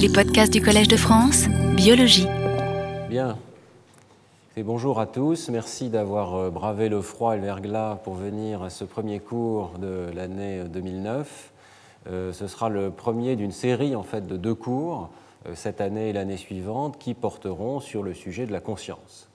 Les podcasts du Collège de France, biologie. Bien. Et bonjour à tous. Merci d'avoir euh, bravé le froid et le verglas pour venir à ce premier cours de l'année 2009. Euh, ce sera le premier d'une série en fait de deux cours euh, cette année et l'année suivante qui porteront sur le sujet de la conscience.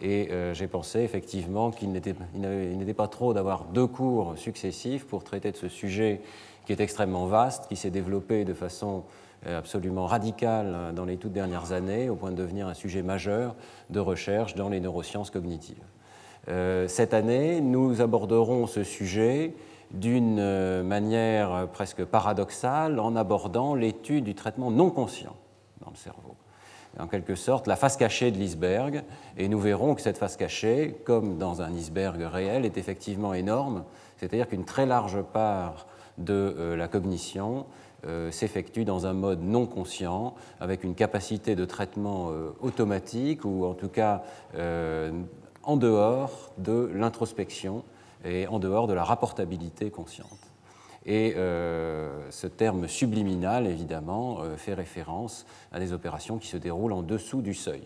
Et j'ai pensé effectivement qu'il n'était pas trop d'avoir deux cours successifs pour traiter de ce sujet qui est extrêmement vaste, qui s'est développé de façon euh, absolument radical euh, dans les toutes dernières années, au point de devenir un sujet majeur de recherche dans les neurosciences cognitives. Euh, cette année, nous aborderons ce sujet d'une manière presque paradoxale en abordant l'étude du traitement non conscient dans le cerveau. En quelque sorte, la face cachée de l'iceberg, et nous verrons que cette face cachée, comme dans un iceberg réel, est effectivement énorme, c'est-à-dire qu'une très large part de la cognition euh, s'effectue dans un mode non conscient, avec une capacité de traitement euh, automatique ou en tout cas euh, en dehors de l'introspection et en dehors de la rapportabilité consciente. Et ce terme subliminal, évidemment, fait référence à des opérations qui se déroulent en dessous du seuil.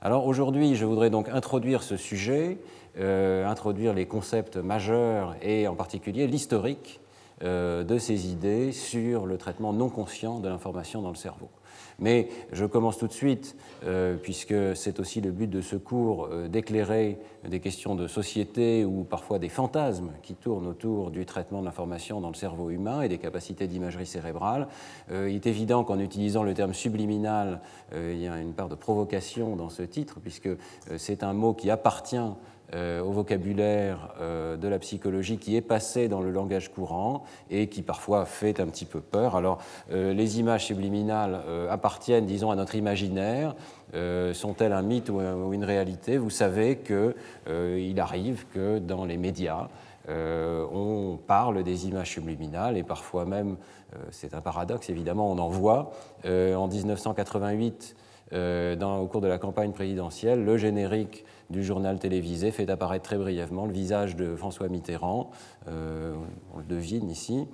Alors aujourd'hui, je voudrais donc introduire ce sujet, introduire les concepts majeurs et en particulier l'historique de ces idées sur le traitement non conscient de l'information dans le cerveau. Mais je commence tout de suite, euh, puisque c'est aussi le but de ce cours, euh, d'éclairer des questions de société ou parfois des fantasmes qui tournent autour du traitement de l'information dans le cerveau humain et des capacités d'imagerie cérébrale. il est évident qu'en utilisant le terme subliminal, il y a une part de provocation dans ce titre, puisque c'est un mot qui appartient euh, au vocabulaire euh, de la psychologie qui est passé dans le langage courant et qui parfois fait un petit peu peur. Alors, euh, les images subliminales appartiennent, disons, à notre imaginaire. Sont-elles un mythe ou une réalité? Vous savez qu'il arrive que dans les médias, on parle des images subliminales et parfois même, c'est un paradoxe évidemment, on en voit. en 1988, au cours de la campagne présidentielle, le générique du journal télévisé fait apparaître très brièvement le visage de François Mitterrand, euh, on le devine ici.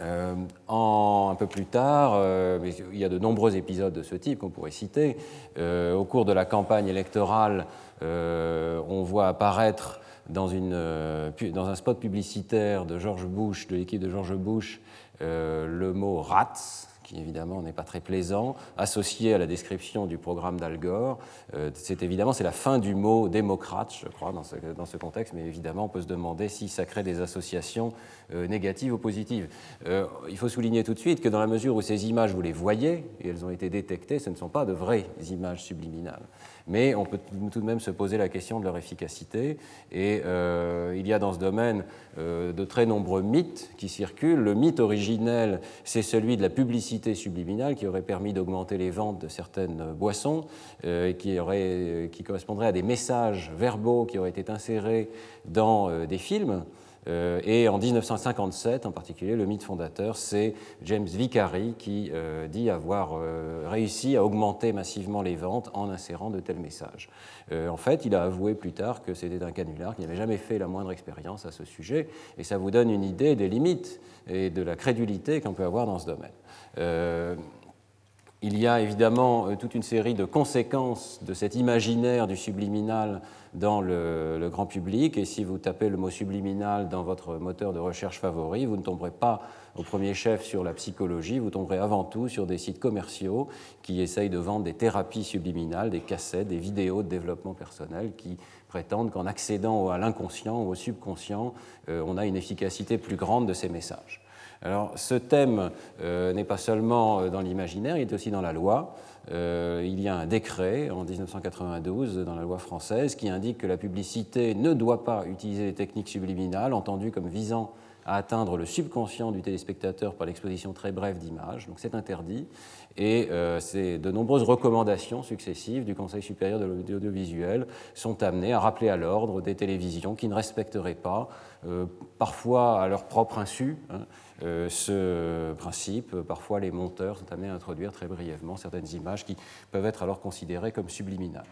Euh, un peu plus tard, euh, il y a de nombreux épisodes de ce type qu'on pourrait citer. au cours de la campagne électorale, on voit apparaître dans, dans, un spot publicitaire de George Bush, de l'équipe de George Bush, le mot rats, qui évidemment n'est pas très plaisant, associé à la description du programme d'Al Gore. Euh, c'est évidemment c'est la fin du mot démocrate, je crois, dans ce, dans ce, contexte, mais évidemment on peut se demander si ça crée des associations euh, négatives ou positives. Euh, il faut souligner tout de suite que dans la mesure où ces images, vous les voyez, et elles ont été détectées, ce ne sont pas de vraies images subliminales mais on peut tout de même se poser la question de leur efficacité. Et euh, il y a dans ce domaine euh, de très nombreux mythes qui circulent. Le mythe originel, c'est celui de la publicité subliminale qui aurait permis d'augmenter les ventes de certaines boissons euh, et qui, aurait, qui correspondrait à des messages verbaux qui auraient été insérés dans des films. Euh, et en 1957, en particulier, le mythe fondateur, c'est James Vicary qui euh, dit avoir euh, réussi à augmenter massivement les ventes en insérant de tels messages. en fait, il a avoué plus tard que c'était un canular, qu'il n'avait jamais fait la moindre expérience à ce sujet, et ça vous donne une idée des limites et de la crédulité qu'on peut avoir dans ce domaine. Il y a évidemment toute une série de conséquences de cet imaginaire du subliminal dans le, grand public. Et si vous tapez le mot subliminal dans votre moteur de recherche favori, vous ne tomberez pas au premier chef sur la psychologie, vous tomberez avant tout sur des sites commerciaux qui essayent de vendre des thérapies subliminales, des cassettes, des vidéos de développement personnel qui prétendent qu'en accédant à l'inconscient ou au subconscient, euh, on a une efficacité plus grande de ces messages. Alors ce thème euh, n'est pas seulement euh, dans l'imaginaire, il est aussi dans la loi. Euh, il y a un décret en 1992 dans la loi française qui indique que la publicité ne doit pas utiliser les techniques subliminales entendues comme visant à atteindre le subconscient du téléspectateur par l'exposition très brève d'images. Donc c'est interdit. Et euh, de nombreuses recommandations successives du Conseil supérieur de l'audiovisuel sont amenées à rappeler à l'ordre des télévisions qui ne respecteraient pas, parfois à leur propre insu, hein, ce principe. Parfois, les monteurs sont amenés à introduire très brièvement certaines images qui peuvent être alors considérées comme subliminales.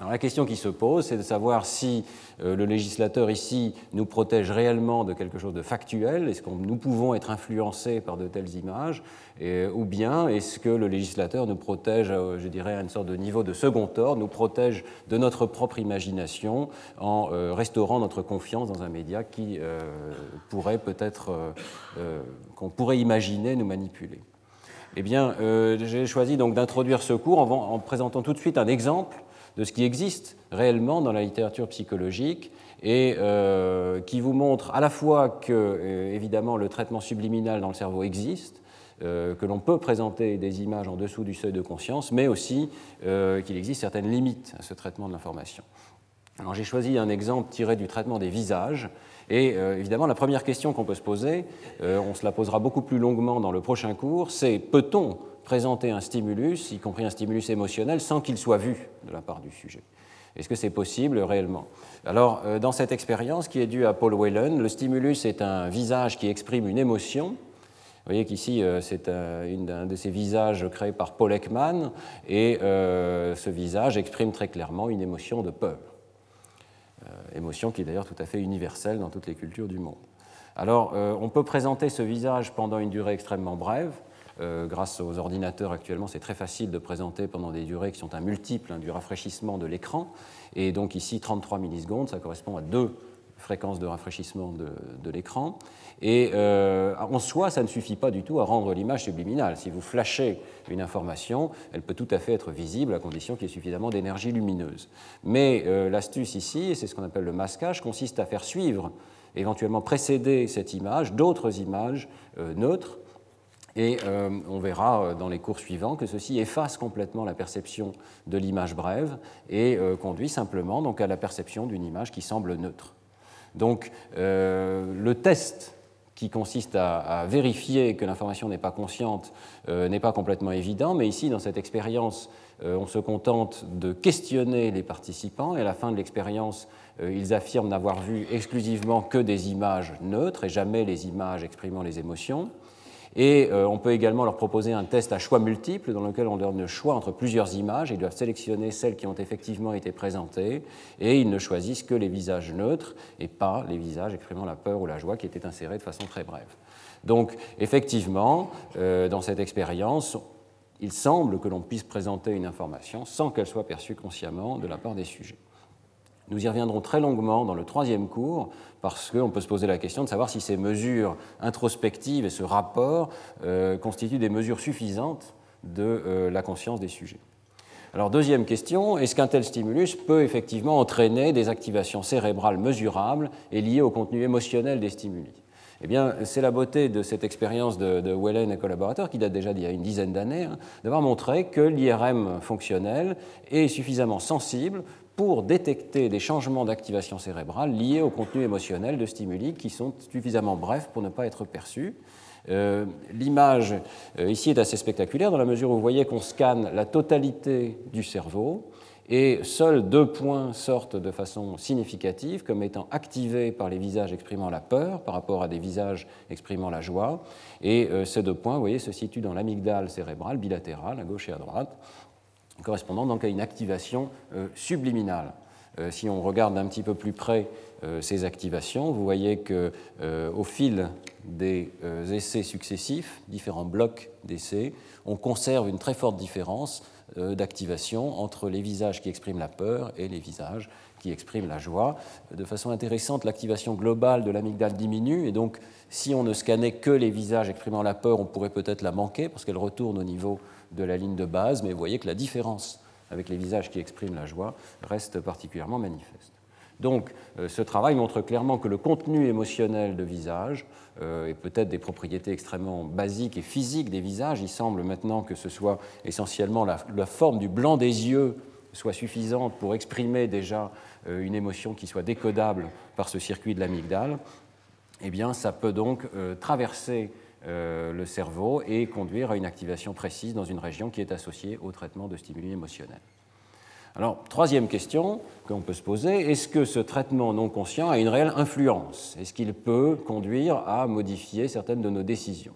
Alors la question qui se pose, c'est de savoir si euh, le législateur ici nous protège réellement de quelque chose de factuel, est-ce que nous pouvons être influencés par de telles images, ou bien est-ce que le législateur nous protège, euh, je dirais, à une sorte de niveau de second ordre, nous protège de notre propre imagination en euh, restaurant notre confiance dans un média qui pourrait peut-être, qu'on pourrait imaginer nous manipuler? Eh bien, j'ai choisi donc d'introduire ce cours en présentant tout de suite un exemple de ce qui existe réellement dans la littérature psychologique et euh, qui vous montre à la fois que, euh, évidemment, le traitement subliminal dans le cerveau existe, euh, que l'on peut présenter des images en dessous du seuil de conscience, mais aussi qu'il existe certaines limites à ce traitement de l'information. Alors j'ai choisi un exemple tiré du traitement des visages, et évidemment la première question qu'on peut se poser, on se la posera beaucoup plus longuement dans le prochain cours, c'est peut-on présenter un stimulus, y compris un stimulus émotionnel, sans qu'il soit vu de la part du sujet. Est-ce que c'est possible réellement? Alors, euh, dans cette expérience qui est due à Paul Whelan, le stimulus est un visage qui exprime une émotion. Vous voyez qu'ici, euh, c'est un de ces visages créés par Paul Ekman, et euh, ce visage exprime très clairement une émotion de peur. émotion qui est d'ailleurs tout à fait universelle dans toutes les cultures du monde. Alors, on peut présenter ce visage pendant une durée extrêmement brève, euh, grâce aux ordinateurs actuellement, c'est très facile de présenter pendant des durées qui sont un multiple hein, du rafraîchissement de l'écran. Et donc ici, 33 millisecondes, ça correspond à deux fréquences de rafraîchissement de, l'écran. Et euh, en soi, ça ne suffit pas du tout à rendre l'image subliminale. Si vous flashez une information, elle peut tout à fait être visible à condition qu'il y ait suffisamment d'énergie lumineuse. Mais euh, l'astuce ici, c'est ce qu'on appelle le masquage, consiste à faire suivre, éventuellement précéder cette image, d'autres images neutres et euh, on verra euh, dans les cours suivants que ceci efface complètement la perception de l'image brève et euh, conduit simplement donc, à la perception d'une image qui semble neutre. Donc le test qui consiste à, vérifier que l'information n'est pas consciente n'est pas complètement évident, mais ici, dans cette expérience, on se contente de questionner les participants et à la fin de l'expérience, ils affirment n'avoir vu exclusivement que des images neutres et jamais les images exprimant les émotions. Et euh, on peut également leur proposer un test à choix multiples dans lequel on donne le choix entre plusieurs images. Ils doivent sélectionner celles qui ont effectivement été présentées et ils ne choisissent que les visages neutres et pas les visages exprimant la peur ou la joie qui étaient insérés de façon très brève. Donc effectivement, euh, dans cette expérience, il semble que l'on puisse présenter une information sans qu'elle soit perçue consciemment de la part des sujets. Nous y reviendrons très longuement dans le troisième cours, parce qu'on peut se poser la question de savoir si ces mesures introspectives et ce rapport euh, constituent des mesures suffisantes de euh, la conscience des sujets. Alors deuxième question, est-ce qu'un tel stimulus peut effectivement entraîner des activations cérébrales mesurables et liées au contenu émotionnel des stimuli? Eh bien, c'est la beauté de cette expérience de, Wellen et collaborateurs, qui date déjà d'il y a une dizaine d'années, hein, d'avoir montré que l'IRM fonctionnel est suffisamment sensible pour détecter des changements d'activation cérébrale liés au contenu émotionnel de stimuli qui sont suffisamment brefs pour ne pas être perçus. Euh, l'image euh, ici est assez spectaculaire dans la mesure où vous voyez qu'on scanne la totalité du cerveau et seuls deux points sortent de façon significative comme étant activés par les visages exprimant la peur par rapport à des visages exprimant la joie. Et euh, ces deux points, vous voyez, se situent dans l'amygdale cérébrale bilatérale à gauche et à droite correspondant donc à une activation euh, subliminale. Euh, si on regarde un petit peu plus près euh, ces activations, vous voyez qu'au fil des essais successifs, différents blocs d'essais, on conserve une très forte différence d'activation entre les visages qui expriment la peur et les visages qui expriment la joie. De façon intéressante, l'activation globale de l'amygdale diminue, et donc si on ne scannait que les visages exprimant la peur, on pourrait peut-être la manquer, parce qu'elle retourne au niveau de la ligne de base, mais vous voyez que la différence avec les visages qui expriment la joie reste particulièrement manifeste. Donc euh, ce travail montre clairement que le contenu émotionnel de visage euh, et peut-être des propriétés extrêmement basiques et physiques des visages, il semble maintenant que ce soit essentiellement la, forme du blanc des yeux soit suffisante pour exprimer déjà euh, une émotion qui soit décodable par ce circuit de l'amygdale, eh bien ça peut donc traverser euh, le cerveau et conduire à une activation précise dans une région qui est associée au traitement de stimuli émotionnels. Alors, troisième question qu'on peut se poser, est-ce que ce traitement non conscient a une réelle influence? Est-ce qu'il peut conduire à modifier certaines de nos décisions?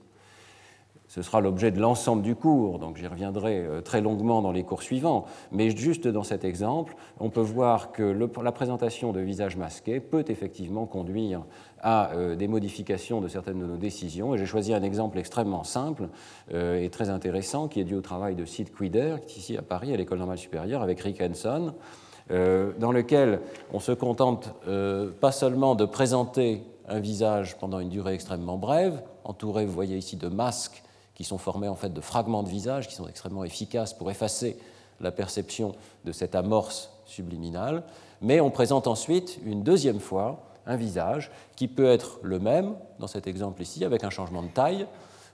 Ce sera l'objet de l'ensemble du cours, donc j'y reviendrai euh, très longuement dans les cours suivants. Mais juste dans cet exemple, on peut voir que la présentation de visage masqué peut effectivement conduire à euh, des modifications de certaines de nos décisions. Et j'ai choisi un exemple extrêmement simple euh, et très intéressant qui est dû au travail de Sid Quider, qui est ici à Paris, à l'École normale supérieure, avec Rick Henson, dans lequel on se contente pas seulement de présenter un visage pendant une durée extrêmement brève, entouré, vous voyez ici, de masques qui sont formés en fait de fragments de visage qui sont extrêmement efficaces pour effacer la perception de cette amorce subliminale, mais on présente ensuite une deuxième fois un visage qui peut être le même, dans cet exemple ici, avec un changement de taille,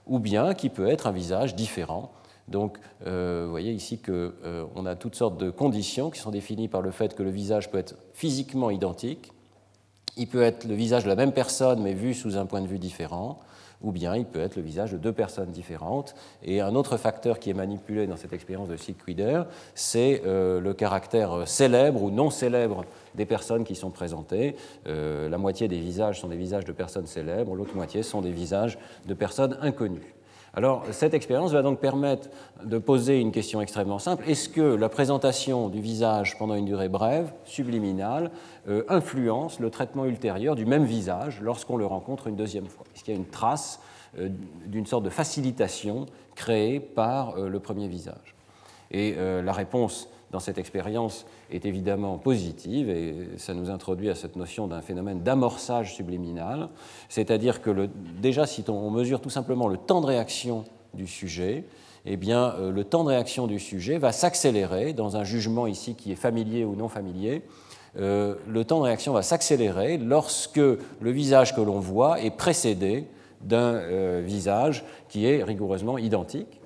ou bien qui peut être un visage différent. Donc, euh, vous voyez ici qu'on euh, a toutes sortes de conditions qui sont définies par le fait que le visage peut être physiquement identique, il peut être le visage de la même personne mais vu sous un point de vue différent, ou bien il peut être le visage de deux personnes différentes. Et un autre facteur qui est manipulé dans cette expérience de Sid Quider, c'est euh, le caractère célèbre ou non célèbre des personnes qui sont présentées. Euh, la moitié des visages sont des visages de personnes célèbres, l'autre moitié sont des visages de personnes inconnues. Alors, cette expérience va donc permettre de poser une question extrêmement simple. Est-ce que la présentation du visage pendant une durée brève, subliminale, euh, influence le traitement ultérieur du même visage lorsqu'on le rencontre une deuxième fois? Est-ce qu'il y a une trace euh, d'une sorte de facilitation créée par euh, le premier visage? Et la réponse dans cette expérience est évidemment positive et ça nous introduit à cette notion d'un phénomène d'amorçage subliminal, c'est-à-dire que déjà si on mesure tout simplement le temps de réaction du sujet, eh bien, euh, le temps de réaction du sujet va s'accélérer dans un jugement ici qui est familier ou non familier. Euh, le temps de réaction va s'accélérer lorsque le visage que l'on voit est précédé d'un euh, visage qui est rigoureusement identique.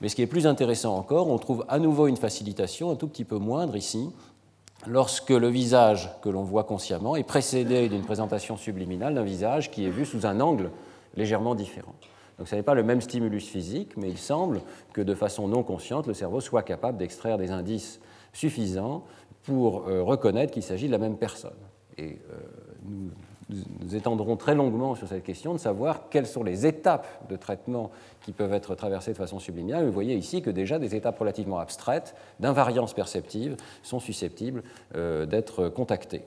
Mais ce qui est plus intéressant encore, on trouve à nouveau une facilitation un tout petit peu moindre ici, lorsque le visage que l'on voit consciemment est précédé d'une présentation subliminale d'un visage qui est vu sous un angle légèrement différent. Donc ce n'est pas le même stimulus physique, mais il semble que de façon non consciente, le cerveau soit capable d'extraire des indices suffisants pour euh, reconnaître qu'il s'agit de la même personne. Et euh, nous nous étendrons très longuement sur cette question de savoir quelles sont les étapes de traitement qui peuvent être traversées de façon subliminale. Vous voyez ici que déjà des étapes relativement abstraites d'invariance perceptive sont susceptibles euh, d'être contactées.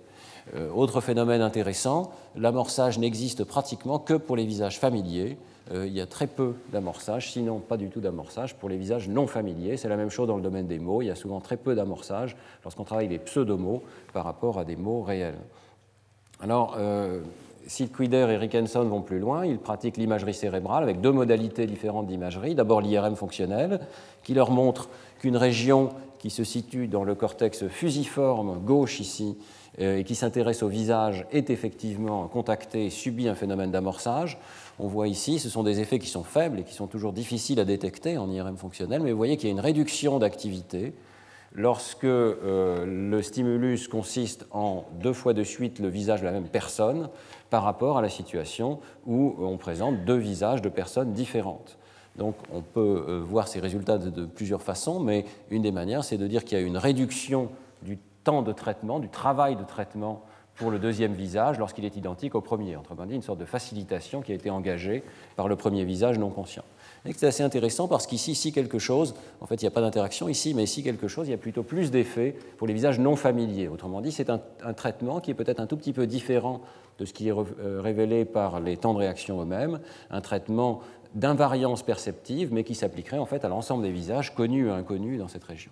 Euh, autre phénomène intéressant, l'amorçage n'existe pratiquement que pour les visages familiers. Euh, il y a très peu d'amorçage, sinon pas du tout d'amorçage pour les visages non familiers. C'est la même chose dans le domaine des mots. Il y a souvent très peu d'amorçage lorsqu'on travaille les pseudomots par rapport à des mots réels. Alors, euh, Sid Quider et Rickenson vont plus loin. Ils pratiquent l'imagerie cérébrale avec deux modalités différentes d'imagerie. D'abord l'IRM fonctionnel, qui leur montre qu'une région qui se situe dans le cortex fusiforme gauche ici euh, et qui s'intéresse au visage est effectivement contactée et subit un phénomène d'amorçage. On voit ici, ce sont des effets qui sont faibles et qui sont toujours difficiles à détecter en IRM fonctionnel, mais vous voyez qu'il y a une réduction d'activité lorsque euh, le stimulus consiste en deux fois de suite le visage de la même personne par rapport à la situation où on présente deux visages de personnes différentes. Donc on peut euh, voir ces résultats de, plusieurs façons, mais une des manières, c'est de dire qu'il y a une réduction du temps de traitement, du travail de traitement pour le deuxième visage lorsqu'il est identique au premier. Autrement dit, une sorte de facilitation qui a été engagée par le premier visage non conscient. C'est assez intéressant parce qu'ici, si quelque chose, en fait, il n'y a pas d'interaction ici, mais ici quelque chose, il y a plutôt plus d'effet pour les visages non familiers. Autrement dit, c'est un, traitement qui est peut-être un tout petit peu différent de ce qui est euh, révélé par les temps de réaction eux-mêmes, un traitement d'invariance perceptive, mais qui s'appliquerait en fait à l'ensemble des visages connus et inconnus dans cette région.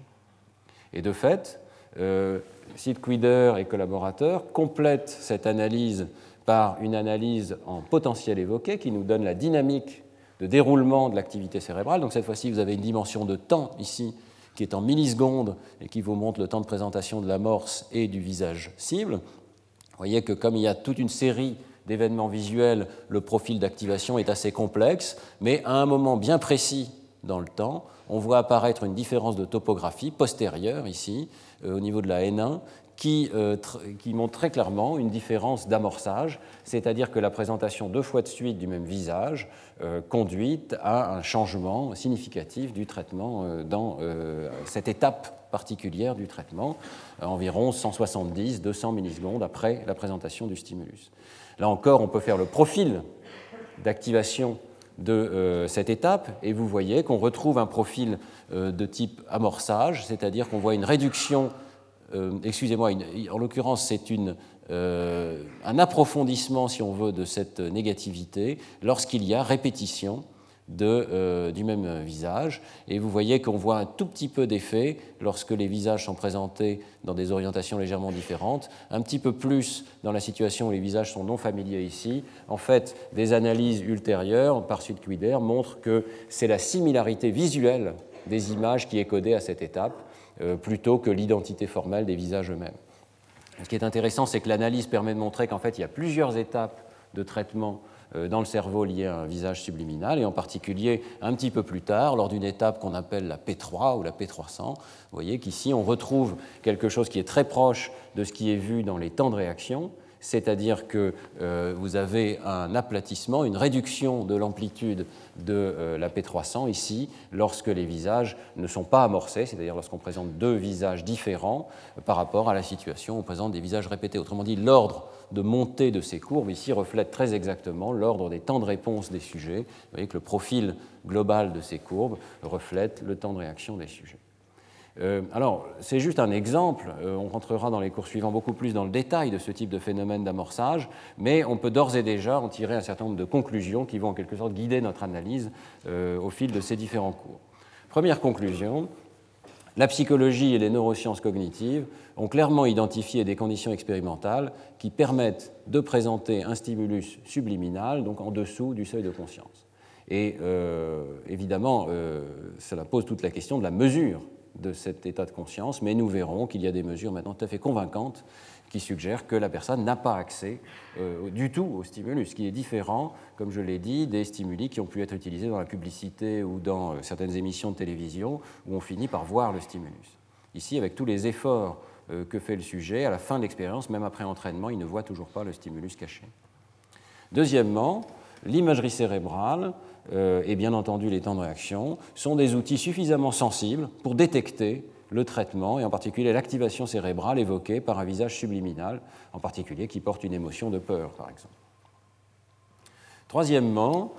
Et de fait, euh, Sid Quider et collaborateurs complètent cette analyse par une analyse en potentiel évoqué qui nous donne la dynamique de déroulement de l'activité cérébrale. Donc cette fois-ci, vous avez une dimension de temps ici qui est en millisecondes et qui vous montre le temps de présentation de l'amorce et du visage cible. Vous voyez que comme il y a toute une série d'événements visuels, le profil d'activation est assez complexe, mais à un moment bien précis dans le temps, on voit apparaître une différence de topographie postérieure ici, euh, au niveau de la N1, euh, qui, montre très clairement une différence d'amorçage, c'est-à-dire que la présentation deux fois de suite du même visage euh, conduit à un changement significatif du traitement euh, dans cette étape particulière du traitement, environ 170-200 millisecondes après la présentation du stimulus. Là encore, on peut faire le profil d'activation de cette étape et vous voyez qu'on retrouve un profil de type amorçage, c'est-à-dire qu'on voit une réduction, excusez-moi, en l'occurrence c'est euh, un approfondissement, si on veut, de cette négativité lorsqu'il y a répétition euh, du même visage. Et vous voyez qu'on voit un tout petit peu d'effet lorsque les visages sont présentés dans des orientations légèrement différentes, un petit peu plus dans la situation où les visages sont non familiers ici. En fait, des analyses ultérieures par suite Quider montrent que c'est la similarité visuelle des images qui est codée à cette étape, euh, plutôt que l'identité formelle des visages eux-mêmes. Ce qui est intéressant, c'est que l'analyse permet de montrer qu'en fait, il y a plusieurs étapes de traitement euh, dans le cerveau liées à un visage subliminal, et en particulier un petit peu plus tard, lors d'une étape qu'on appelle la P3 ou la P300. Vous voyez qu'ici, on retrouve quelque chose qui est très proche de ce qui est vu dans les temps de réaction, c'est-à-dire que euh, vous avez un aplatissement, une réduction de l'amplitude de euh, la P300 ici, lorsque les visages ne sont pas amorcés, c'est-à-dire lorsqu'on présente deux visages différents euh, par rapport à la situation où on présente des visages répétés. Autrement dit, l'ordre de montée de ces courbes ici reflète très exactement l'ordre des temps de réponse des sujets. Vous voyez que le profil global de ces courbes reflète le temps de réaction des sujets. Euh, alors, c'est juste un exemple, euh, on rentrera dans les cours suivants beaucoup plus dans le détail de ce type de phénomène d'amorçage, mais on peut d'ores et déjà en tirer un certain nombre de conclusions qui vont en quelque sorte guider notre analyse euh, au fil de ces différents cours. Première conclusion, la psychologie et les neurosciences cognitives ont clairement identifié des conditions expérimentales qui permettent de présenter un stimulus subliminal, donc en dessous du seuil de conscience. Et évidemment, cela pose toute la question de la mesure de cet état de conscience, mais nous verrons qu'il y a des mesures maintenant tout à fait convaincantes qui suggèrent que la personne n'a pas accès euh, du tout au stimulus, qui est différent, comme je l'ai dit, des stimuli qui ont pu être utilisés dans la publicité ou dans euh, certaines émissions de télévision où on finit par voir le stimulus. Ici, avec tous les efforts euh, que fait le sujet, à la fin de l'expérience, même après entraînement, il ne voit toujours pas le stimulus caché. Deuxièmement, l'imagerie cérébrale et bien entendu les temps de réaction sont des outils suffisamment sensibles pour détecter le traitement et en particulier l'activation cérébrale évoquée par un visage subliminal, en particulier qui porte une émotion de peur, par exemple. Troisièmement,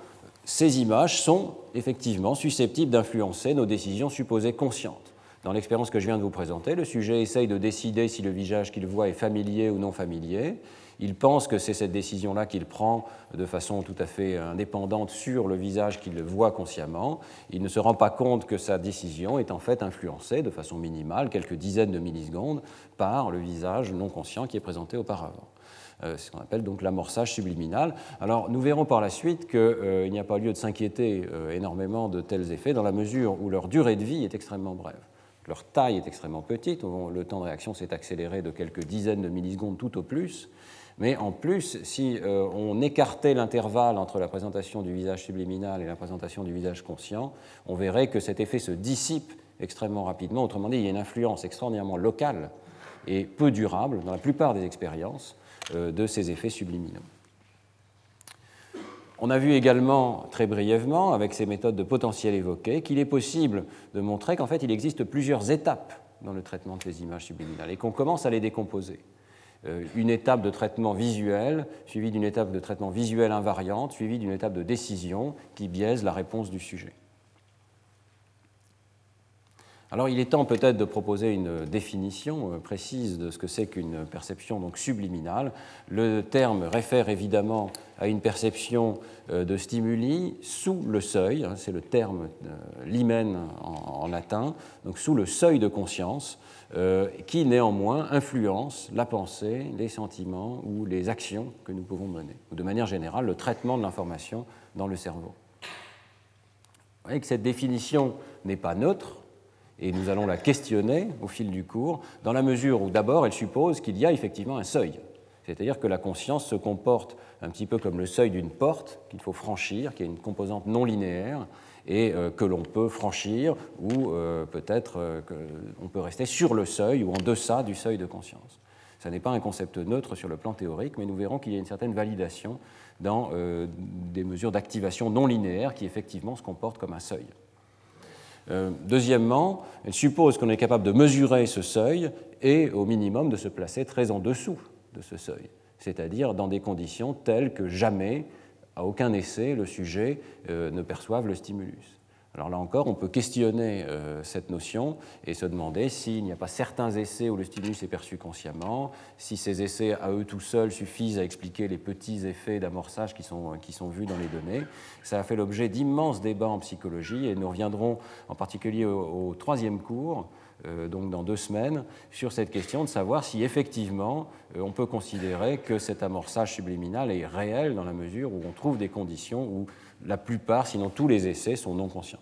ces images sont effectivement susceptibles d'influencer nos décisions supposées conscientes. Dans l'expérience que je viens de vous présenter, le sujet essaye de décider si le visage qu'il voit est familier ou non familier. Il pense que c'est cette décision-là qu'il prend de façon tout à fait indépendante sur le visage qu'il voit consciemment. Il ne se rend pas compte que sa décision est en fait influencée de façon minimale, quelques dizaines de millisecondes, par le visage non conscient qui est présenté auparavant. Euh, c'est ce qu'on appelle donc l'amorçage subliminal. Alors nous verrons par la suite qu'il euh, n'y a pas lieu de s'inquiéter euh, énormément de tels effets dans la mesure où leur durée de vie est extrêmement brève. Leur taille est extrêmement petite, le temps de réaction s'est accéléré de quelques dizaines de millisecondes tout au plus, mais en plus, si euh, on écartait l'intervalle entre la présentation du visage subliminal et la présentation du visage conscient, on verrait que cet effet se dissipe extrêmement rapidement. Autrement dit, il y a une influence extraordinairement locale et peu durable dans la plupart des expériences euh, de ces effets subliminaux. On a vu également, très brièvement, avec ces méthodes de potentiel évoquées, qu'il est possible de montrer qu'en fait, il existe plusieurs étapes dans le traitement de ces images subliminales et qu'on commence à les décomposer. Euh, une étape de traitement visuel, suivie d'une étape de traitement visuel invariante, suivie d'une étape de décision qui biaise la réponse du sujet. Alors il est temps peut-être de proposer une définition euh, précise de ce que c'est qu'une perception donc subliminale. Le terme réfère évidemment à une perception euh, de stimuli sous le seuil, hein, c'est le terme limen en, latin, donc sous le seuil de conscience, euh, qui néanmoins influence la pensée, les sentiments ou les actions que nous pouvons mener, ou de manière générale le traitement de l'information dans le cerveau. Vous voyez que cette définition n'est pas neutre, et nous allons la questionner au fil du cours, dans la mesure où d'abord elle suppose qu'il y a effectivement un seuil. C'est-à-dire que la conscience se comporte un petit peu comme le seuil d'une porte qu'il faut franchir, qui est une composante non linéaire, et euh, que l'on peut franchir, ou euh, peut-être euh, qu'on peut rester sur le seuil ou en deçà du seuil de conscience. Ce n'est pas un concept neutre sur le plan théorique, mais nous verrons qu'il y a une certaine validation dans des mesures d'activation non linéaires qui effectivement se comportent comme un seuil. deuxièmement, elle suppose qu'on est capable de mesurer ce seuil et au minimum de se placer très en dessous de ce seuil, c'est-à-dire dans des conditions telles que jamais À aucun essai, le sujet ne perçoive le stimulus. Alors là encore, on peut questionner euh, cette notion et se demander s'il n'y a pas certains essais où le stimulus est perçu consciemment, si ces essais à eux tout seuls suffisent à expliquer les petits effets d'amorçage qui sont, qui sont vus dans les données. Ça a fait l'objet d'immenses débats en psychologie et nous reviendrons en particulier au, troisième cours, euh, donc dans deux semaines, sur cette question de savoir si effectivement euh, on peut considérer que cet amorçage subliminal est réel dans la mesure où on trouve des conditions où la plupart, sinon tous les essais, sont non conscients.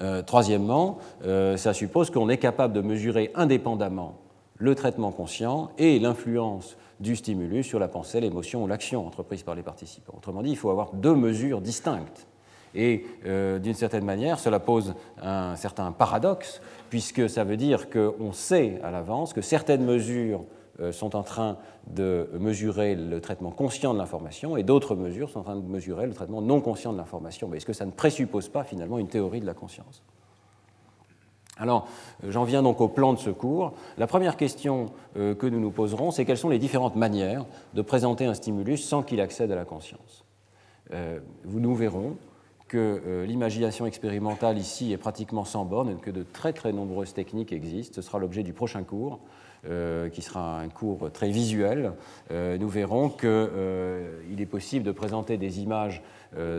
Euh, troisièmement, euh, ça suppose qu'on est capable de mesurer indépendamment le traitement conscient et l'influence du stimulus sur la pensée, l'émotion ou l'action entreprise par les participants. Autrement dit, il faut avoir deux mesures distinctes. Et euh, d'une certaine manière, cela pose un certain paradoxe, puisque ça veut dire qu'on sait à l'avance que certaines mesures euh, sont en train de mesurer le traitement conscient de l'information et d'autres mesures sont en train de mesurer le traitement non conscient de l'information. Mais est-ce que ça ne présuppose pas finalement une théorie de la conscience? Alors, j'en viens donc au plan de secours. La première question euh, que nous nous poserons, c'est quelles sont les différentes manières de présenter un stimulus sans qu'il accède à la conscience? Euh, nous verrons que l'imagination expérimentale ici est pratiquement sans borne et que de très très nombreuses techniques existent. Ce sera l'objet du prochain cours. Euh, qui sera un cours très visuel, euh, nous verrons qu'il euh, est possible de présenter des images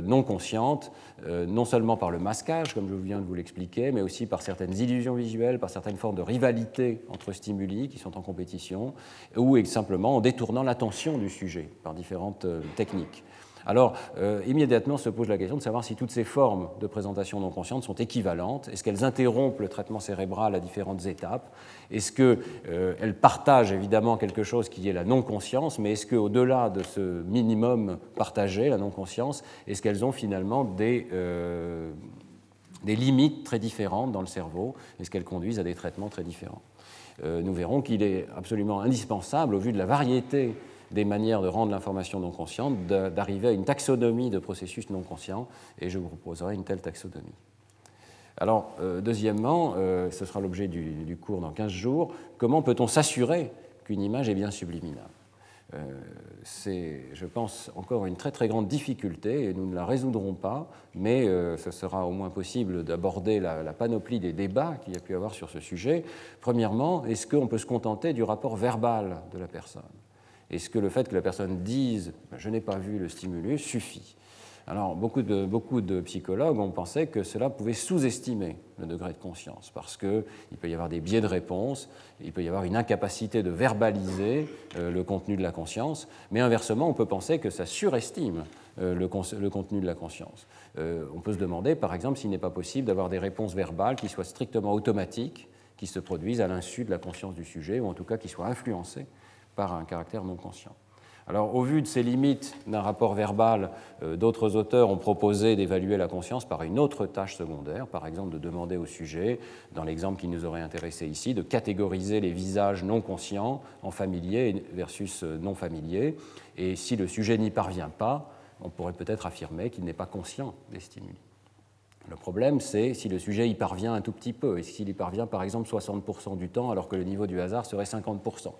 non conscientes, non seulement par le masquage, comme je viens de vous l'expliquer, mais aussi par certaines illusions visuelles, par certaines formes de rivalité entre stimuli qui sont en compétition, ou simplement en détournant l'attention du sujet par différentes techniques. Alors, euh, immédiatement se pose la question de savoir si toutes ces formes de présentation non consciente sont équivalentes. Est-ce qu'elles interrompent le traitement cérébral à différentes étapes? Est-ce qu'elles euh, partagent évidemment quelque chose qui est la non-conscience, mais est-ce qu'au-delà de ce minimum partagé, la non-conscience, est-ce qu'elles ont finalement des, euh, des limites très différentes dans le cerveau? Est-ce qu'elles conduisent à des traitements très différents? Nous verrons qu'il est absolument indispensable, au vu de la variété des manières de rendre l'information non consciente, d'arriver à une taxonomie de processus non conscients, et je vous proposerai une telle taxonomie. Alors, euh, deuxièmement, euh, ce sera l'objet du, cours dans 15 jours, comment peut-on s'assurer qu'une image est bien subliminale? Euh, C'est, je pense, encore une très très grande difficulté, et nous ne la résoudrons pas, mais ce sera au moins possible d'aborder la, la, panoplie des débats qu'il y a pu avoir sur ce sujet. Premièrement, est-ce qu'on peut se contenter du rapport verbal de la personne? Est-ce que le fait que la personne dise je n'ai pas vu le stimulus suffit alors, beaucoup de, psychologues ont pensé que cela pouvait sous-estimer le degré de conscience, parce qu'il peut y avoir des biais de réponse, il peut y avoir une incapacité de verbaliser euh, le contenu de la conscience, mais inversement, on peut penser que ça surestime euh, le, le, contenu de la conscience. Euh, on peut se demander, par exemple, s'il n'est pas possible d'avoir des réponses verbales qui soient strictement automatiques, qui se produisent à l'insu de la conscience du sujet, ou en tout cas qui soient influencées par un caractère non conscient. Alors, au vu de ces limites d'un rapport verbal, euh, d'autres auteurs ont proposé d'évaluer la conscience par une autre tâche secondaire, par exemple de demander au sujet, dans l'exemple qui nous aurait intéressé ici, de catégoriser les visages non conscients en familiers versus euh, non familiers. Et si le sujet n'y parvient pas, on pourrait peut-être affirmer qu'il n'est pas conscient des stimuli. Le problème, c'est si le sujet y parvient un tout petit peu, et s'il y parvient par exemple 60% du temps, alors que le niveau du hasard serait 50%.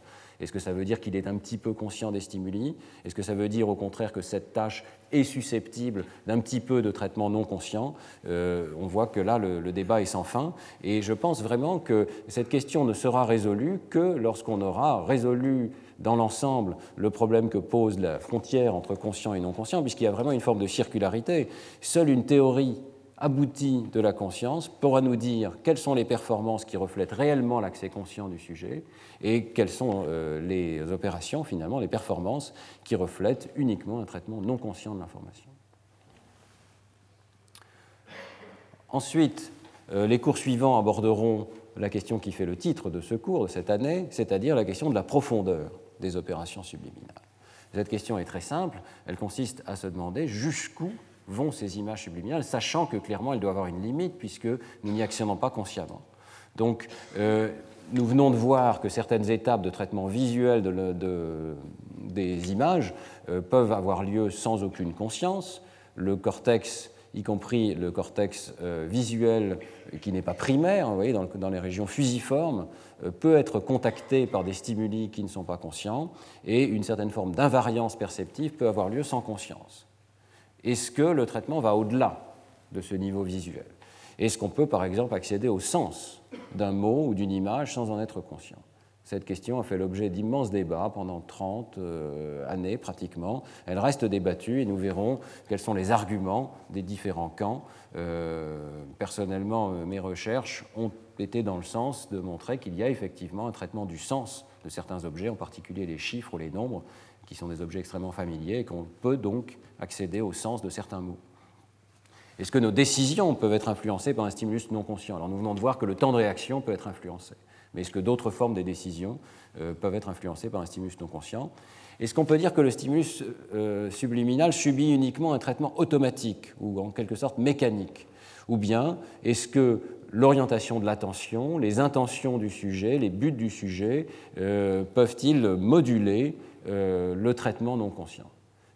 Est-ce que ça veut dire qu'il est un petit peu conscient des stimuli? Est-ce que ça veut dire au contraire que cette tâche est susceptible d'un petit peu de traitement non conscient? Euh, On voit que là, le, débat est sans fin. Et je pense vraiment que cette question ne sera résolue que lorsqu'on aura résolu dans l'ensemble le problème que pose la frontière entre conscient et non conscient, puisqu'il y a vraiment une forme de circularité. Seule une théorie aboutie de la conscience pourra nous dire quelles sont les performances qui reflètent réellement l'accès conscient du sujet et quelles sont euh, les opérations, finalement, les performances qui reflètent uniquement un traitement non conscient de l'information. Ensuite, euh, les cours suivants aborderont la question qui fait le titre de ce cours de cette année, c'est-à-dire la question de la profondeur des opérations subliminales. Cette question est très simple, elle consiste à se demander jusqu'où vont ces images subliminales, sachant que clairement elles doivent avoir une limite puisque nous n'y accédons pas consciemment. Donc, euh, nous venons de voir que certaines étapes de traitement visuel des images euh, peuvent avoir lieu sans aucune conscience. Le cortex, y compris le cortex euh, visuel qui n'est pas primaire, vous voyez, dans, les régions fusiformes, peut être contacté par des stimuli qui ne sont pas conscients, et une certaine forme d'invariance perceptive peut avoir lieu sans conscience. Est-ce que le traitement va au-delà de ce niveau visuel? Est-ce qu'on peut par exemple accéder au sens d'un mot ou d'une image sans en être conscient? Cette question a fait l'objet d'immenses débats pendant 30 euh, années pratiquement. Elle reste débattue et nous verrons quels sont les arguments des différents camps. Euh, personnellement, mes recherches ont été dans le sens de montrer qu'il y a effectivement un traitement du sens de certains objets, en particulier les chiffres ou les nombres, qui sont des objets extrêmement familiers et qu'on peut donc accéder au sens de certains mots. Est-ce que nos décisions peuvent être influencées par un stimulus non conscient? Alors nous venons de voir que le temps de réaction peut être influencé. Mais est-ce que d'autres formes des décisions euh, peuvent être influencées par un stimulus non conscient? Est-ce qu'on peut dire que le stimulus euh, subliminal subit uniquement un traitement automatique ou en quelque sorte mécanique? Ou bien est-ce que l'orientation de l'attention, les intentions du sujet, les buts du sujet euh, peuvent-ils moduler le traitement non conscient?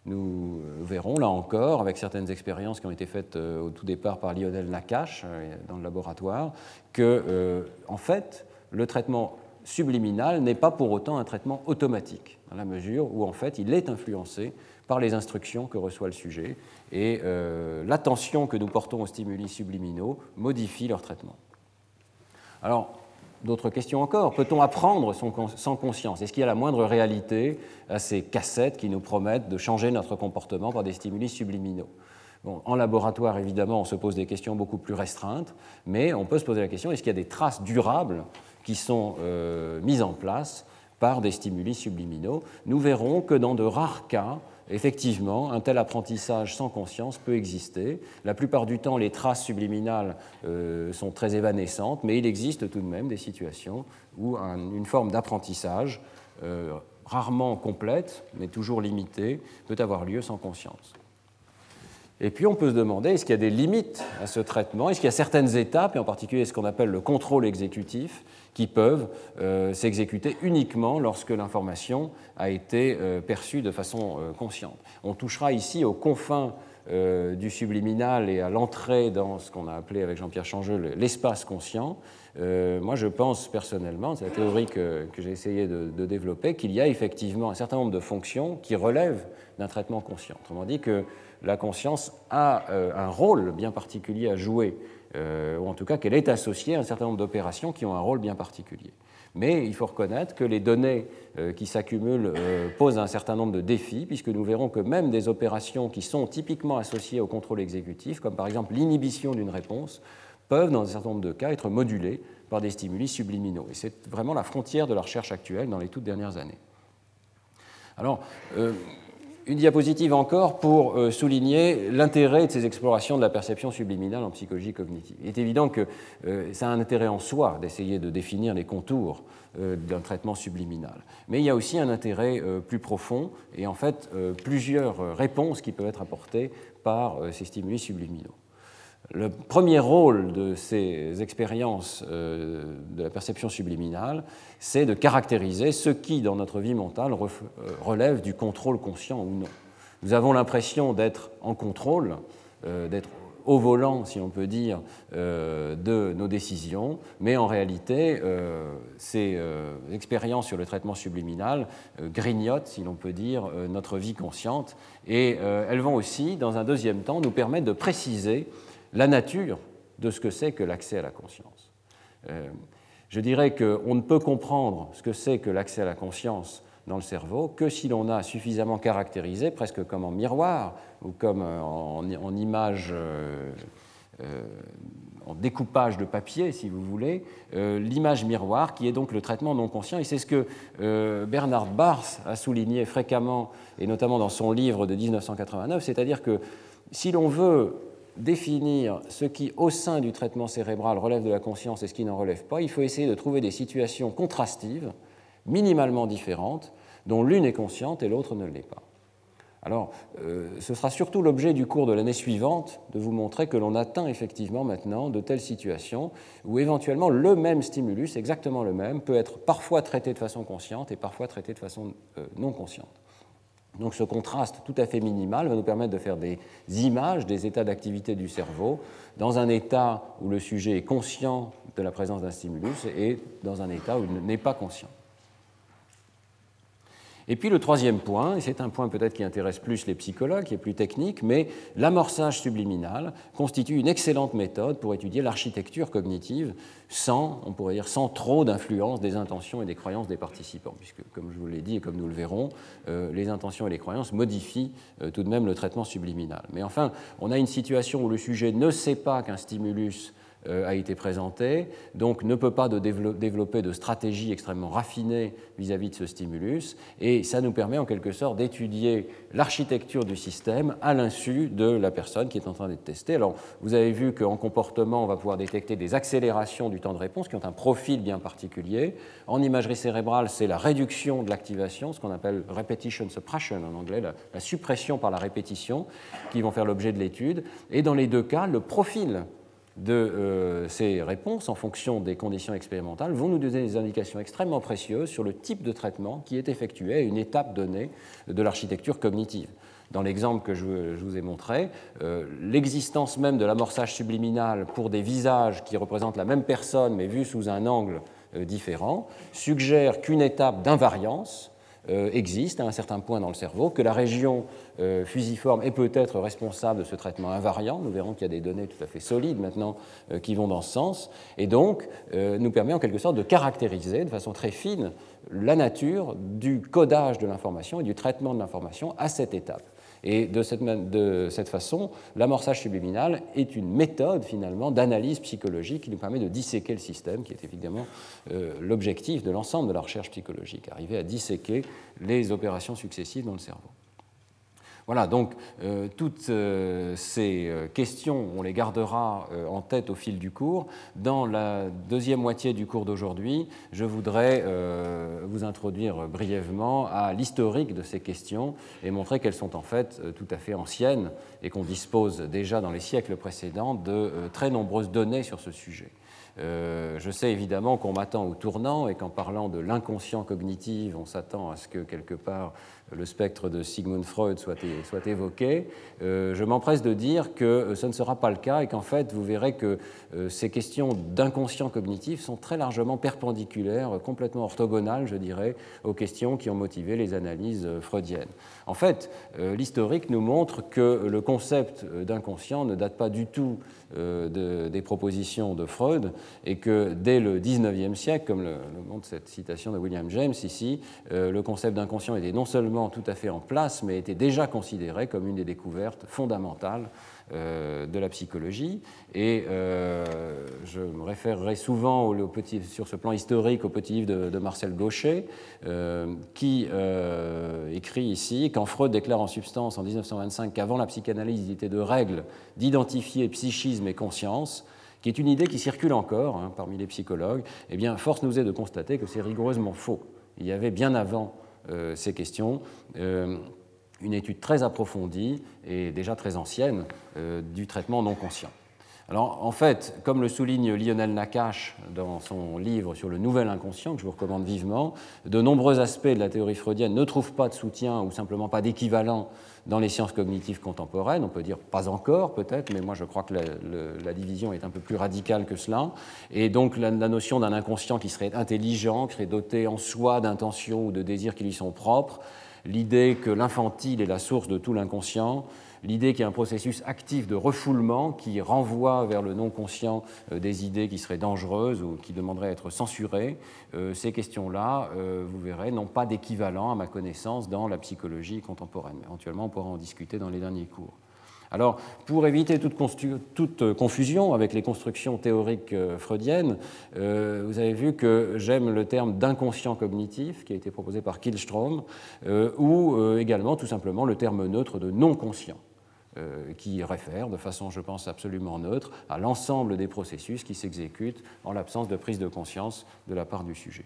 Nous verrons là encore, avec certaines expériences qui ont été faites au tout départ par Lionel Nakache dans le laboratoire, que, en fait, le traitement subliminal n'est pas pour autant un traitement automatique, dans la mesure où en fait il est influencé par les instructions que reçoit le sujet et euh, l'attention que nous portons aux stimuli subliminaux modifie leur traitement. Alors, d'autres questions encore. Peut-on apprendre sans conscience? Est-ce qu'il y a la moindre réalité à ces cassettes qui nous promettent de changer notre comportement par des stimuli subliminaux? En laboratoire, évidemment, on se pose des questions beaucoup plus restreintes, mais on peut se poser la question est-ce qu'il y a des traces durables qui sont euh, mises en place par des stimuli subliminaux, nous verrons que dans de rares cas, effectivement, un tel apprentissage sans conscience peut exister. La plupart du temps, les traces subliminales euh, sont très évanescentes, mais il existe tout de même des situations où une forme d'apprentissage, euh, rarement complète, mais toujours limitée, peut avoir lieu sans conscience. Et puis on peut se demander, est-ce qu'il y a des limites à ce traitement? Est-ce qu'il y a certaines étapes, et en particulier ce qu'on appelle le contrôle exécutif, qui peuvent euh, s'exécuter uniquement lorsque l'information a été euh, perçue de façon euh, consciente On touchera ici aux confins du subliminal et à l'entrée dans ce qu'on a appelé avec Jean-Pierre Changeux l'espace conscient. moi, je pense personnellement, c'est la théorie que, j'ai essayé de, de développer, qu'il y a effectivement un certain nombre de fonctions qui relèvent d'un traitement conscient. Autrement dit, que la conscience a un rôle bien particulier à jouer, ou en tout cas qu'elle est associée à un certain nombre d'opérations qui ont un rôle bien particulier. Mais il faut reconnaître que les données euh, qui s'accumulent posent un certain nombre de défis, puisque nous verrons que même des opérations qui sont typiquement associées au contrôle exécutif, comme par exemple l'inhibition d'une réponse, peuvent, dans un certain nombre de cas, être modulées par des stimuli subliminaux. Et c'est vraiment la frontière de la recherche actuelle dans les toutes dernières années. Alors, une diapositive encore pour euh, souligner l'intérêt de ces explorations de la perception subliminale en psychologie cognitive. Il est évident que euh, ça a un intérêt en soi d'essayer de définir les contours euh, d'un traitement subliminal. Mais il y a aussi un intérêt plus profond et en fait plusieurs réponses qui peuvent être apportées par ces stimuli subliminaux. Le premier rôle de ces expériences euh, de la perception subliminale, c'est de caractériser ce qui, dans notre vie mentale, euh, relève du contrôle conscient ou non. Nous avons l'impression d'être en contrôle, euh, d'être au volant, si on peut dire, de nos décisions, mais en réalité, ces expériences sur le traitement subliminal grignotent, si l'on peut dire, notre vie consciente, et elles vont aussi, dans un deuxième temps, nous permettre de préciser la nature de ce que c'est que l'accès à la conscience. Euh, je dirais qu'on ne peut comprendre ce que c'est que l'accès à la conscience dans le cerveau que si l'on a suffisamment caractérisé, presque comme en miroir ou comme en, image, euh, euh, en découpage de papier, si vous voulez, l'image miroir qui est donc le traitement non conscient. Et c'est ce que Bernard Bars a souligné fréquemment, et notamment dans son livre de 1989, c'est-à-dire que si l'on veut définir ce qui, au sein du traitement cérébral, relève de la conscience et ce qui n'en relève pas, il faut essayer de trouver des situations contrastives, minimalement différentes, dont l'une est consciente et l'autre ne l'est pas. Alors, euh, ce sera surtout l'objet du cours de l'année suivante de vous montrer que l'on atteint effectivement maintenant de telles situations où éventuellement le même stimulus, exactement le même, peut être parfois traité de façon consciente et parfois traité de façon euh, non consciente. Donc ce contraste tout à fait minimal va nous permettre de faire des images des états d'activité du cerveau dans un état où le sujet est conscient de la présence d'un stimulus et dans un état où il n'est pas conscient. Et puis le troisième point, et c'est un point peut-être qui intéresse plus les psychologues, qui est plus technique, mais l'amorçage subliminal constitue une excellente méthode pour étudier l'architecture cognitive sans, on pourrait dire, sans trop d'influence des intentions et des croyances des participants, puisque, comme je vous l'ai dit et comme nous le verrons, euh, les intentions et les croyances modifient euh, tout de même le traitement subliminal. Mais enfin, on a une situation où le sujet ne sait pas qu'un stimulus a été présenté, donc ne peut pas de développer de stratégie extrêmement raffinée vis-à-vis de ce stimulus, et ça nous permet en quelque sorte d'étudier l'architecture du système à l'insu de la personne qui est en train d'être testée. Alors, vous avez vu qu'en comportement, on va pouvoir détecter des accélérations du temps de réponse qui ont un profil bien particulier. En imagerie cérébrale, c'est la réduction de l'activation, ce qu'on appelle repetition suppression en anglais, la, la suppression par la répétition, qui vont faire l'objet de l'étude. Et dans les deux cas, le profil de euh, ces réponses en fonction des conditions expérimentales vont nous donner des indications extrêmement précieuses sur le type de traitement qui est effectué à une étape donnée de l'architecture cognitive. Dans l'exemple que je, vous ai montré, euh, l'existence même de l'amorçage subliminal pour des visages qui représentent la même personne mais vus sous un angle euh, différent suggère qu'une étape d'invariance existe à un certain point dans le cerveau, que la région euh, fusiforme est peut-être responsable de ce traitement invariant. Nous verrons qu'il y a des données tout à fait solides maintenant euh, qui vont dans ce sens, et donc nous permet en quelque sorte de caractériser de façon très fine la nature du codage de l'information et du traitement de l'information à cette étape. Et de cette, de cette façon, l'amorçage subliminal est une méthode finalement d'analyse psychologique qui nous permet de disséquer le système, qui est évidemment euh, l'objectif de l'ensemble de la recherche psychologique, arriver à disséquer les opérations successives dans le cerveau. Voilà, donc euh, toutes euh, ces euh, questions, on les gardera en tête au fil du cours. Dans la deuxième moitié du cours d'aujourd'hui, je voudrais vous introduire brièvement à l'historique de ces questions et montrer qu'elles sont en fait tout à fait anciennes et qu'on dispose déjà dans les siècles précédents de très nombreuses données sur ce sujet. Je sais évidemment qu'on m'attend au tournant et qu'en parlant de l'inconscient cognitif, on s'attend à ce que quelque part le spectre de Sigmund Freud soit, évoqué, euh, je m'empresse de dire que euh, ce ne sera pas le cas et qu'en fait, vous verrez que euh, ces questions d'inconscient cognitif sont très largement perpendiculaires, complètement orthogonales, je dirais, aux questions qui ont motivé les analyses freudiennes. En fait, l'historique nous montre que le concept d'inconscient ne date pas du tout des propositions de Freud et que dès le 19e siècle, comme le, montre cette citation de William James ici, le concept d'inconscient était non seulement tout à fait en place, mais était déjà considéré comme une des découvertes fondamentales euh, de la psychologie. Et euh, je me référerai souvent sur ce plan historique au petit livre de, Marcel Gaucher, euh, qui écrit ici quand Freud déclare en substance en 1925 qu'avant la psychanalyse, il était de règle d'identifier psychisme et conscience qui est une idée qui circule encore hein, parmi les psychologues, eh bien, force nous est de constater que c'est rigoureusement faux. Il y avait bien avant euh, ces questions. Euh, une étude très approfondie et déjà très ancienne euh, du traitement non conscient. Alors, en fait, comme le souligne Lionel Nakache dans son livre sur le nouvel inconscient, que je vous recommande vivement, de nombreux aspects de la théorie freudienne ne trouvent pas de soutien ou simplement pas d'équivalent dans les sciences cognitives contemporaines. On peut dire pas encore, peut-être, mais moi je crois que la, division est un peu plus radicale que cela. Et donc, la, la notion d'un inconscient qui serait intelligent, qui serait doté en soi d'intentions ou de désirs qui lui sont propres, l'idée que l'infantile est la source de tout l'inconscient, l'idée qu'il y a un processus actif de refoulement qui renvoie vers le non-conscient euh, des idées qui seraient dangereuses ou qui demanderaient à être censurées, euh, ces questions-là, euh, vous verrez, n'ont pas d'équivalent, à ma connaissance, dans la psychologie contemporaine. Éventuellement, on pourra en discuter dans les derniers cours. Alors, pour éviter toute, confusion avec les constructions théoriques freudiennes, vous avez vu que j'aime le terme d'inconscient cognitif qui a été proposé par Killstrom, ou également tout simplement le terme neutre de non-conscient. Euh, qui réfère de façon, je pense, absolument neutre à l'ensemble des processus qui s'exécutent en l'absence de prise de conscience de la part du sujet.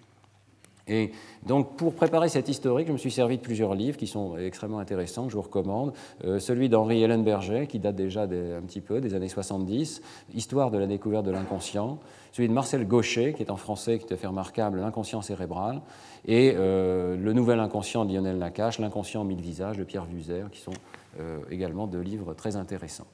Et donc, pour préparer cette historique, je me suis servi de plusieurs livres qui sont extrêmement intéressants, que je vous recommande. Euh, celui d'Henri Berger, qui date déjà un petit peu des années 70, Histoire de la découverte de l'inconscient. Celui de Marcel Gaucher, qui est en français, qui est fait remarquable, L'inconscient cérébral. Et euh, Le nouvel inconscient de Lionel Nakache, L'inconscient en mille visages de Pierre Vuzer, qui sont également de livres très intéressants.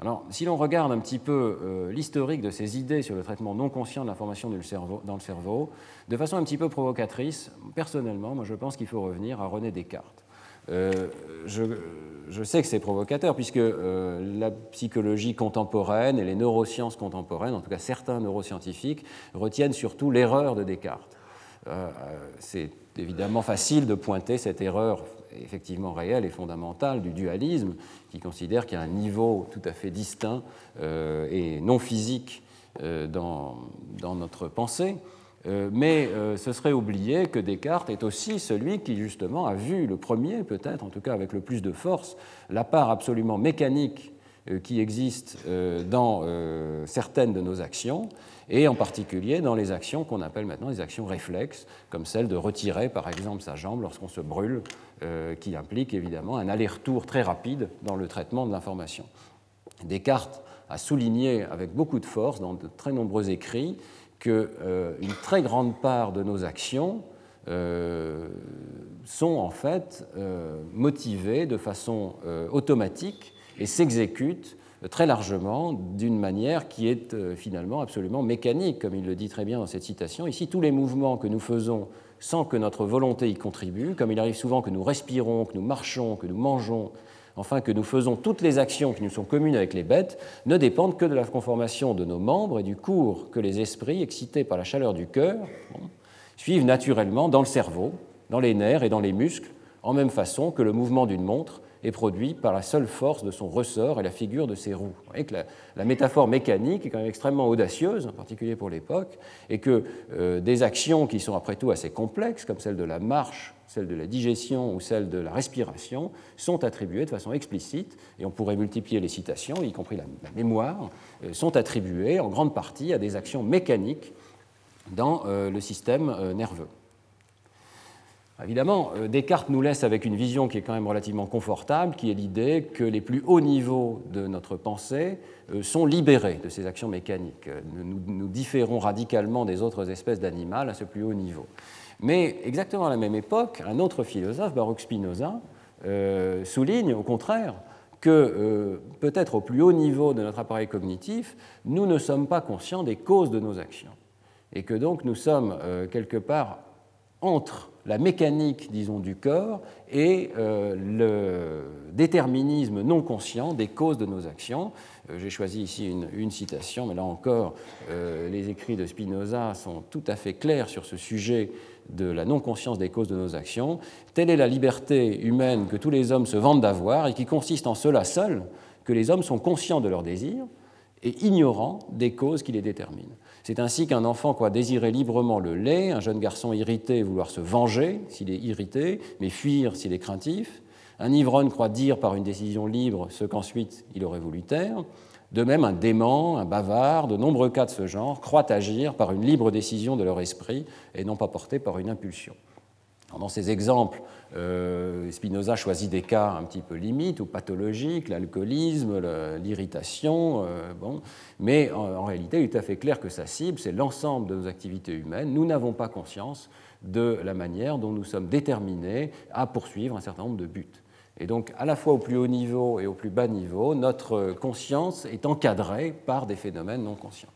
Alors, si l'on regarde un petit peu euh, l'historique de ces idées sur le traitement non conscient de l'information dans le cerveau, de façon un petit peu provocatrice, personnellement, moi je pense qu'il faut revenir à René Descartes. Euh, je, sais que c'est provocateur, puisque euh, la psychologie contemporaine et les neurosciences contemporaines, en tout cas certains neuroscientifiques, retiennent surtout l'erreur de Descartes. c'est évidemment facile de pointer cette erreur effectivement réelle et fondamentale du dualisme, qui considère qu'il y a un niveau tout à fait distinct euh, et non physique euh, dans, dans, notre pensée. Euh, mais ce serait oublier que Descartes est aussi celui qui justement a vu le premier, peut-être en tout cas avec le plus de force, la part absolument mécanique qui existe dans certaines de nos actions et en particulier dans les actions qu'on appelle maintenant les actions réflexes, comme celle de retirer par exemple sa jambe lorsqu'on se brûle, euh, qui implique évidemment un aller-retour très rapide dans le traitement de l'information. Descartes a souligné avec beaucoup de force dans de très nombreux écrits qu'une euh, très grande part de nos actions euh, sont en fait motivées de façon automatique et s'exécutent très largement d'une manière qui est euh, finalement absolument mécanique, comme il le dit très bien dans cette citation. Ici, tous les mouvements que nous faisons sans que notre volonté y contribue, comme il arrive souvent que nous respirons, que nous marchons, que nous mangeons, enfin que nous faisons toutes les actions qui nous sont communes avec les bêtes, ne dépendent que de la conformation de nos membres et du cours que les esprits, excités par la chaleur du cœur, suivent naturellement dans le cerveau, dans les nerfs et dans les muscles, en même façon que le mouvement d'une montre est produit par la seule force de son ressort et la figure de ses roues. Vous voyez la, métaphore mécanique est quand même extrêmement audacieuse, en particulier pour l'époque, et que euh, des actions qui sont après tout assez complexes, comme celle de la marche, celle de la digestion ou celle de la respiration, sont attribuées de façon explicite, et on pourrait multiplier les citations, y compris la, mémoire, euh, sont attribuées en grande partie à des actions mécaniques dans euh, le système nerveux. Évidemment, euh, Descartes nous laisse avec une vision qui est quand même relativement confortable, qui est l'idée que les plus hauts niveaux de notre pensée euh, sont libérés de ces actions mécaniques. Euh, nous, différons radicalement des autres espèces d'animaux à ce plus haut niveau. Mais exactement à la même époque, un autre philosophe, Baruch Spinoza, souligne au contraire que peut-être au plus haut niveau de notre appareil cognitif, nous ne sommes pas conscients des causes de nos actions. Et que donc nous sommes quelque part entre la mécanique, disons, du corps et euh, le déterminisme non conscient des causes de nos actions. Euh, j'ai choisi ici une, citation, mais là encore, euh, les écrits de Spinoza sont tout à fait clairs sur ce sujet de la non-conscience des causes de nos actions. Telle est la liberté humaine que tous les hommes se vantent d'avoir et qui consiste en cela seul que les hommes sont conscients de leurs désirs et ignorants des causes qui les déterminent. C'est ainsi qu'un enfant croit désirer librement le lait, un jeune garçon irrité vouloir se venger s'il est irrité, mais fuir s'il est craintif. Un ivrogne croit dire par une décision libre ce qu'ensuite il aurait voulu taire. De même, un dément, un bavard, de nombreux cas de ce genre croient agir par une libre décision de leur esprit et non pas portés par une impulsion. Dans ces exemples, euh, Spinoza choisit des cas un petit peu limites ou pathologiques, l'alcoolisme, l'irritation, euh, bon. mais en, réalité, il est tout à fait clair que sa cible, c'est l'ensemble de nos activités humaines. Nous n'avons pas conscience de la manière dont nous sommes déterminés à poursuivre un certain nombre de buts. Et donc, à la fois au plus haut niveau et au plus bas niveau, notre conscience est encadrée par des phénomènes non conscients.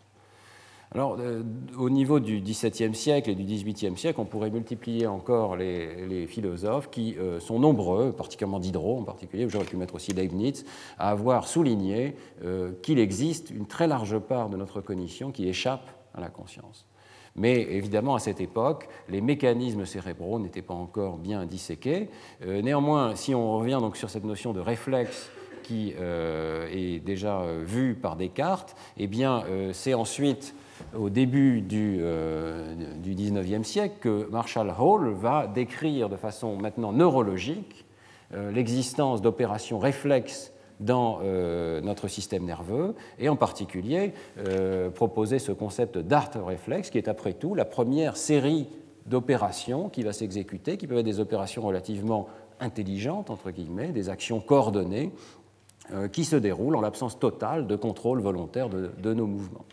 Alors, euh, au niveau du XVIIe siècle et du XVIIIe siècle, on pourrait multiplier encore les, philosophes qui euh, sont nombreux, particulièrement Diderot en particulier, j'aurais pu mettre aussi Leibniz, à avoir souligné euh, qu'il existe une très large part de notre cognition qui échappe à la conscience. Mais évidemment, à cette époque, les mécanismes cérébraux n'étaient pas encore bien disséqués. néanmoins, si on revient donc sur cette notion de réflexe qui est déjà vue par Descartes, eh bien, c'est ensuite au début du, euh, du 19e siècle Marshall Hall va décrire de façon maintenant neurologique euh, l'existence d'opérations réflexes dans euh, notre système nerveux et en particulier proposer ce concept d'art réflexe qui est après tout la première série d'opérations qui va s'exécuter, qui peuvent être des opérations relativement intelligentes, entre guillemets, des actions coordonnées qui se déroulent en l'absence totale de contrôle volontaire de nos mouvements.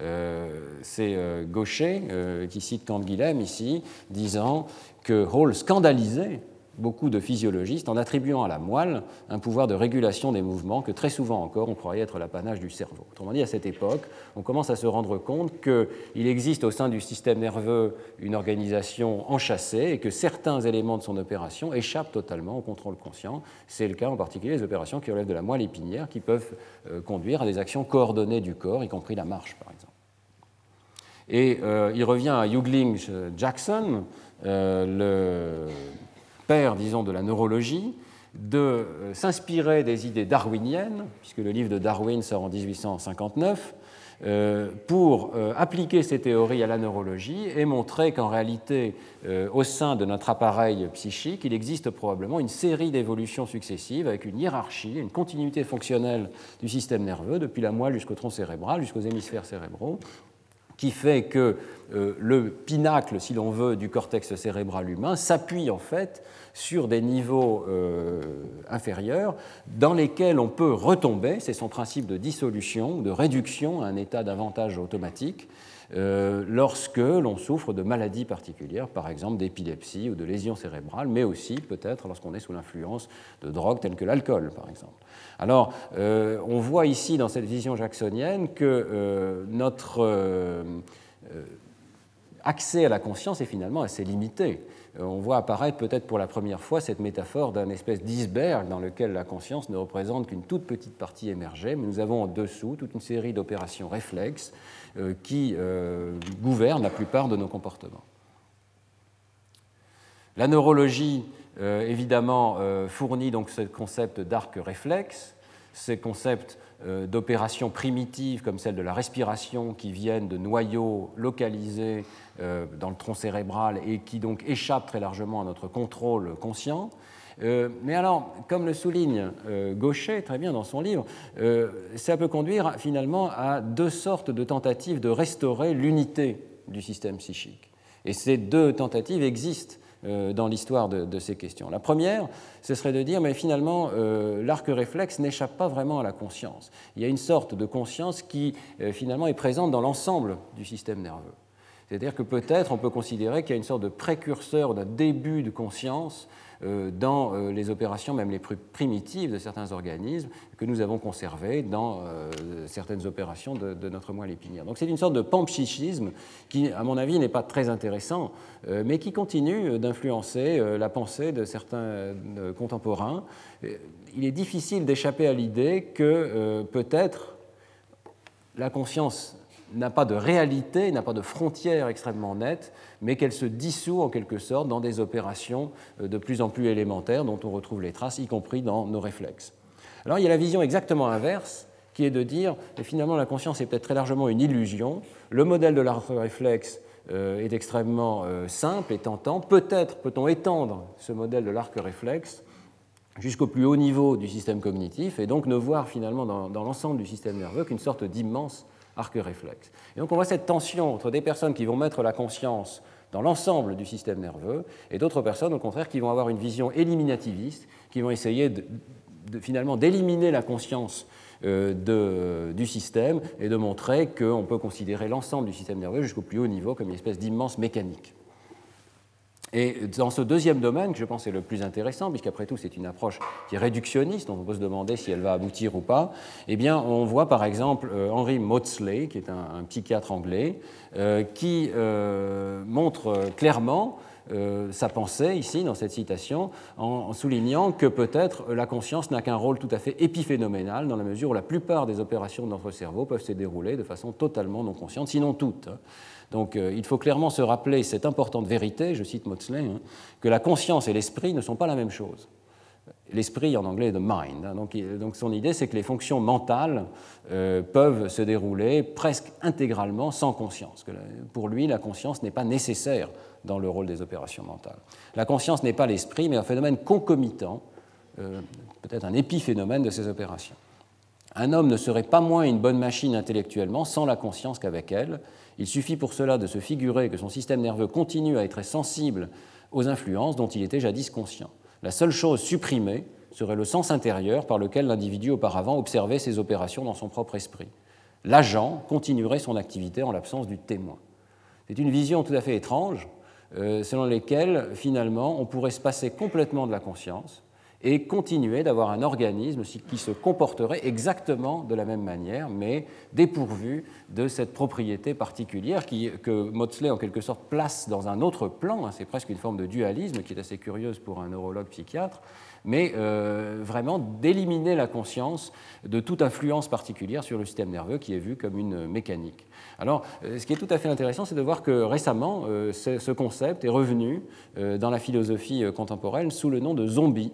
Euh, c'est euh, Gaucher euh, qui cite Canguilhem ici, disant que Hall scandalisait beaucoup de physiologistes en attribuant à la moelle un pouvoir de régulation des mouvements que très souvent encore on croyait être l'apanage du cerveau. Autrement dit, à cette époque, on commence à se rendre compte qu'il existe au sein du système nerveux une organisation enchâssée et que certains éléments de son opération échappent totalement au contrôle conscient. C'est le cas en particulier des opérations qui relèvent de la moelle épinière qui peuvent conduire à des actions coordonnées du corps, y compris la marche par exemple. Et euh, il revient à Hughlings Jackson, euh, le père, disons, de la neurologie, de euh, s'inspirer des idées darwiniennes, puisque le livre de Darwin sort en 1859, euh, pour euh, appliquer ces théories à la neurologie et montrer qu'en réalité, au sein de notre appareil psychique, il existe probablement une série d'évolutions successives avec une hiérarchie, une continuité fonctionnelle du système nerveux, depuis la moelle jusqu'au tronc cérébral, jusqu'aux hémisphères cérébraux, qui fait que le pinacle, si l'on veut, du cortex cérébral humain s'appuie en fait sur des niveaux euh, inférieurs dans lesquels on peut retomber, c'est son principe de dissolution, de réduction à un état d'avantage automatique, euh, lorsque l'on souffre de maladies particulières, par exemple d'épilepsie ou de lésions cérébrales, mais aussi peut-être lorsqu'on est sous l'influence de drogues telles que l'alcool, par exemple. Alors, euh, on voit ici dans cette vision jacksonienne que notre accès à la conscience est finalement assez limité. Euh, on voit apparaître peut-être pour la première fois cette métaphore d'un espèce d'iceberg dans lequel la conscience ne représente qu'une toute petite partie émergée, mais nous avons en dessous toute une série d'opérations réflexes euh, qui euh, gouvernent la plupart de nos comportements. La neurologie, évidemment, fournit donc ce concept d'arc réflexe, ces concepts euh, d'opérations primitives comme celle de la respiration qui viennent de noyaux localisés euh, dans le tronc cérébral et qui donc échappent très largement à notre contrôle conscient. Euh, mais alors, comme le souligne Gaucher très bien dans son livre, ça peut conduire finalement à deux sortes de tentatives de restaurer l'unité du système psychique. Et ces deux tentatives existent euh, dans l'histoire de, ces questions. La première, ce serait de dire, mais finalement, euh, l'arc réflexe n'échappe pas vraiment à la conscience. Il y a une sorte de conscience qui, euh, finalement, est présente dans l'ensemble du système nerveux. C'est-à-dire que peut-être on peut considérer qu'il y a une sorte de précurseur d'un début de conscience euh, dans euh, les opérations même les plus primitives de certains organismes que nous avons conservées dans euh, certaines opérations de, notre moelle épinière. Donc c'est une sorte de panpsychisme qui, à mon avis, n'est pas très intéressant, mais qui continue d'influencer la pensée de certains contemporains. Il est difficile d'échapper à l'idée que peut-être la conscience n'a pas de réalité, n'a pas de frontières extrêmement nettes, mais qu'elle se dissout en quelque sorte dans des opérations euh, de plus en plus élémentaires dont on retrouve les traces, y compris dans nos réflexes. Alors il y a la vision exactement inverse, qui est de dire finalement la conscience est peut-être très largement une illusion, le modèle de l'arc réflexe euh, est extrêmement euh, simple et tentant, peut-être peut-on étendre ce modèle de l'arc réflexe jusqu'au plus haut niveau du système cognitif et donc ne voir finalement dans, dans l'ensemble du système nerveux qu'une sorte d'immense arc réflexe. Et donc on voit cette tension entre des personnes qui vont mettre la conscience dans l'ensemble du système nerveux et d'autres personnes au contraire qui vont avoir une vision éliminativiste, qui vont essayer finalement d'éliminer la conscience euh, du système et de montrer qu'on peut considérer l'ensemble du système nerveux jusqu'au plus haut niveau comme une espèce d'immense mécanique. Et dans ce deuxième domaine, que je pense est le plus intéressant, puisqu'après tout c'est une approche qui est réductionniste, on peut se demander si elle va aboutir ou pas, eh bien on voit par exemple euh, Henry Maudsley, qui est un, psychiatre anglais, euh, qui euh, montre clairement sa pensée ici dans cette citation en, soulignant que peut-être la conscience n'a qu'un rôle tout à fait épiphénoménal dans la mesure où la plupart des opérations de notre cerveau peuvent se dérouler de façon totalement non consciente, sinon toutes. Donc euh, il faut clairement se rappeler cette importante vérité, je cite Maudsley, hein, que la conscience et l'esprit ne sont pas la même chose. L'esprit en anglais est the mind. Hein. donc, son idée, c'est que les fonctions mentales euh, peuvent se dérouler presque intégralement sans conscience. Pour lui, la conscience n'est pas nécessaire dans le rôle des opérations mentales. La conscience n'est pas l'esprit, mais un phénomène concomitant, euh, peut-être un épiphénomène de ces opérations. Un homme ne serait pas moins une bonne machine intellectuellement sans la conscience qu'avec elle, il suffit pour cela de se figurer que son système nerveux continue à être sensible aux influences dont il était jadis conscient. La seule chose supprimée serait le sens intérieur par lequel l'individu auparavant observait ses opérations dans son propre esprit. L'agent continuerait son activité en l'absence du témoin. C'est une vision tout à fait étrange, selon lesquels, finalement, on pourrait se passer complètement de la conscience et continuer d'avoir un organisme qui se comporterait exactement de la même manière, mais dépourvu de cette propriété particulière que Maudsley, en quelque sorte, place dans un autre plan. Hein, c'est presque une forme de dualisme qui est assez curieuse pour un neurologue psychiatre mais euh, vraiment d'éliminer la conscience de toute influence particulière sur le système nerveux qui est vu comme une mécanique. Alors, euh, ce qui est tout à fait intéressant, c'est de voir que récemment, euh, ce concept est revenu dans la philosophie contemporaine sous le nom de zombie.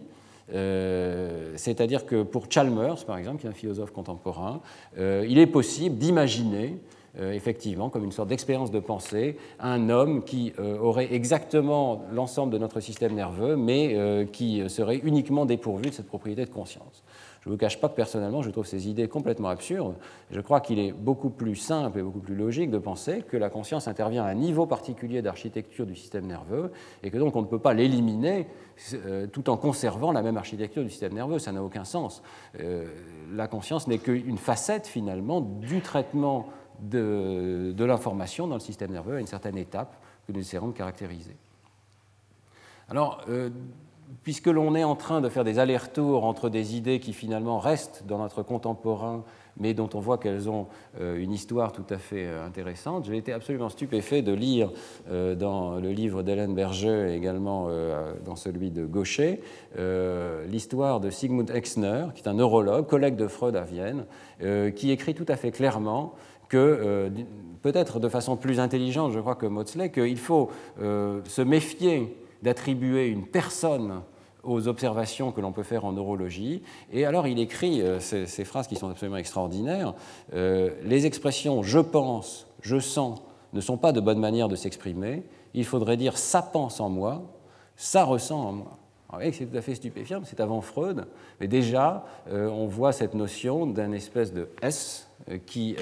Euh, c'est-à-dire que pour Chalmers, par exemple, qui est un philosophe contemporain, euh, il est possible d'imaginer euh, effectivement, comme une sorte d'expérience de pensée, un homme qui aurait exactement l'ensemble de notre système nerveux, mais qui serait uniquement dépourvu de cette propriété de conscience. Je ne vous cache pas que personnellement, je trouve ces idées complètement absurdes. Je crois qu'il est beaucoup plus simple et beaucoup plus logique de penser que la conscience intervient à un niveau particulier d'architecture du système nerveux et que donc on ne peut pas l'éliminer euh, tout en conservant la même architecture du système nerveux. Ça n'a aucun sens. Euh, la conscience n'est qu'une facette finalement du traitement de, l'information dans le système nerveux à une certaine étape que nous essaierons de caractériser. Alors, euh, puisque l'on est en train de faire des allers-retours entre des idées qui finalement restent dans notre contemporain, mais dont on voit qu'elles ont euh, une histoire tout à fait euh, intéressante, j'ai été absolument stupéfait de lire euh, dans le livre d'Hélène Berger et également dans celui de Gaucher l'histoire de Sigmund Exner, qui est un neurologue, collègue de Freud à Vienne, qui écrit tout à fait clairement que, peut-être de façon plus intelligente, je crois que Maudsley, qu'il faut se méfier d'attribuer une personne aux observations que l'on peut faire en neurologie. Et alors il écrit euh, ces, phrases qui sont absolument extraordinaires. Euh, les expressions je pense, je sens ne sont pas de bonne manière de s'exprimer. Il faudrait dire ça pense en moi, ça ressent en moi. C'est tout à fait stupéfiant, c'est avant Freud, mais déjà euh, on voit cette notion d'un espèce de S qui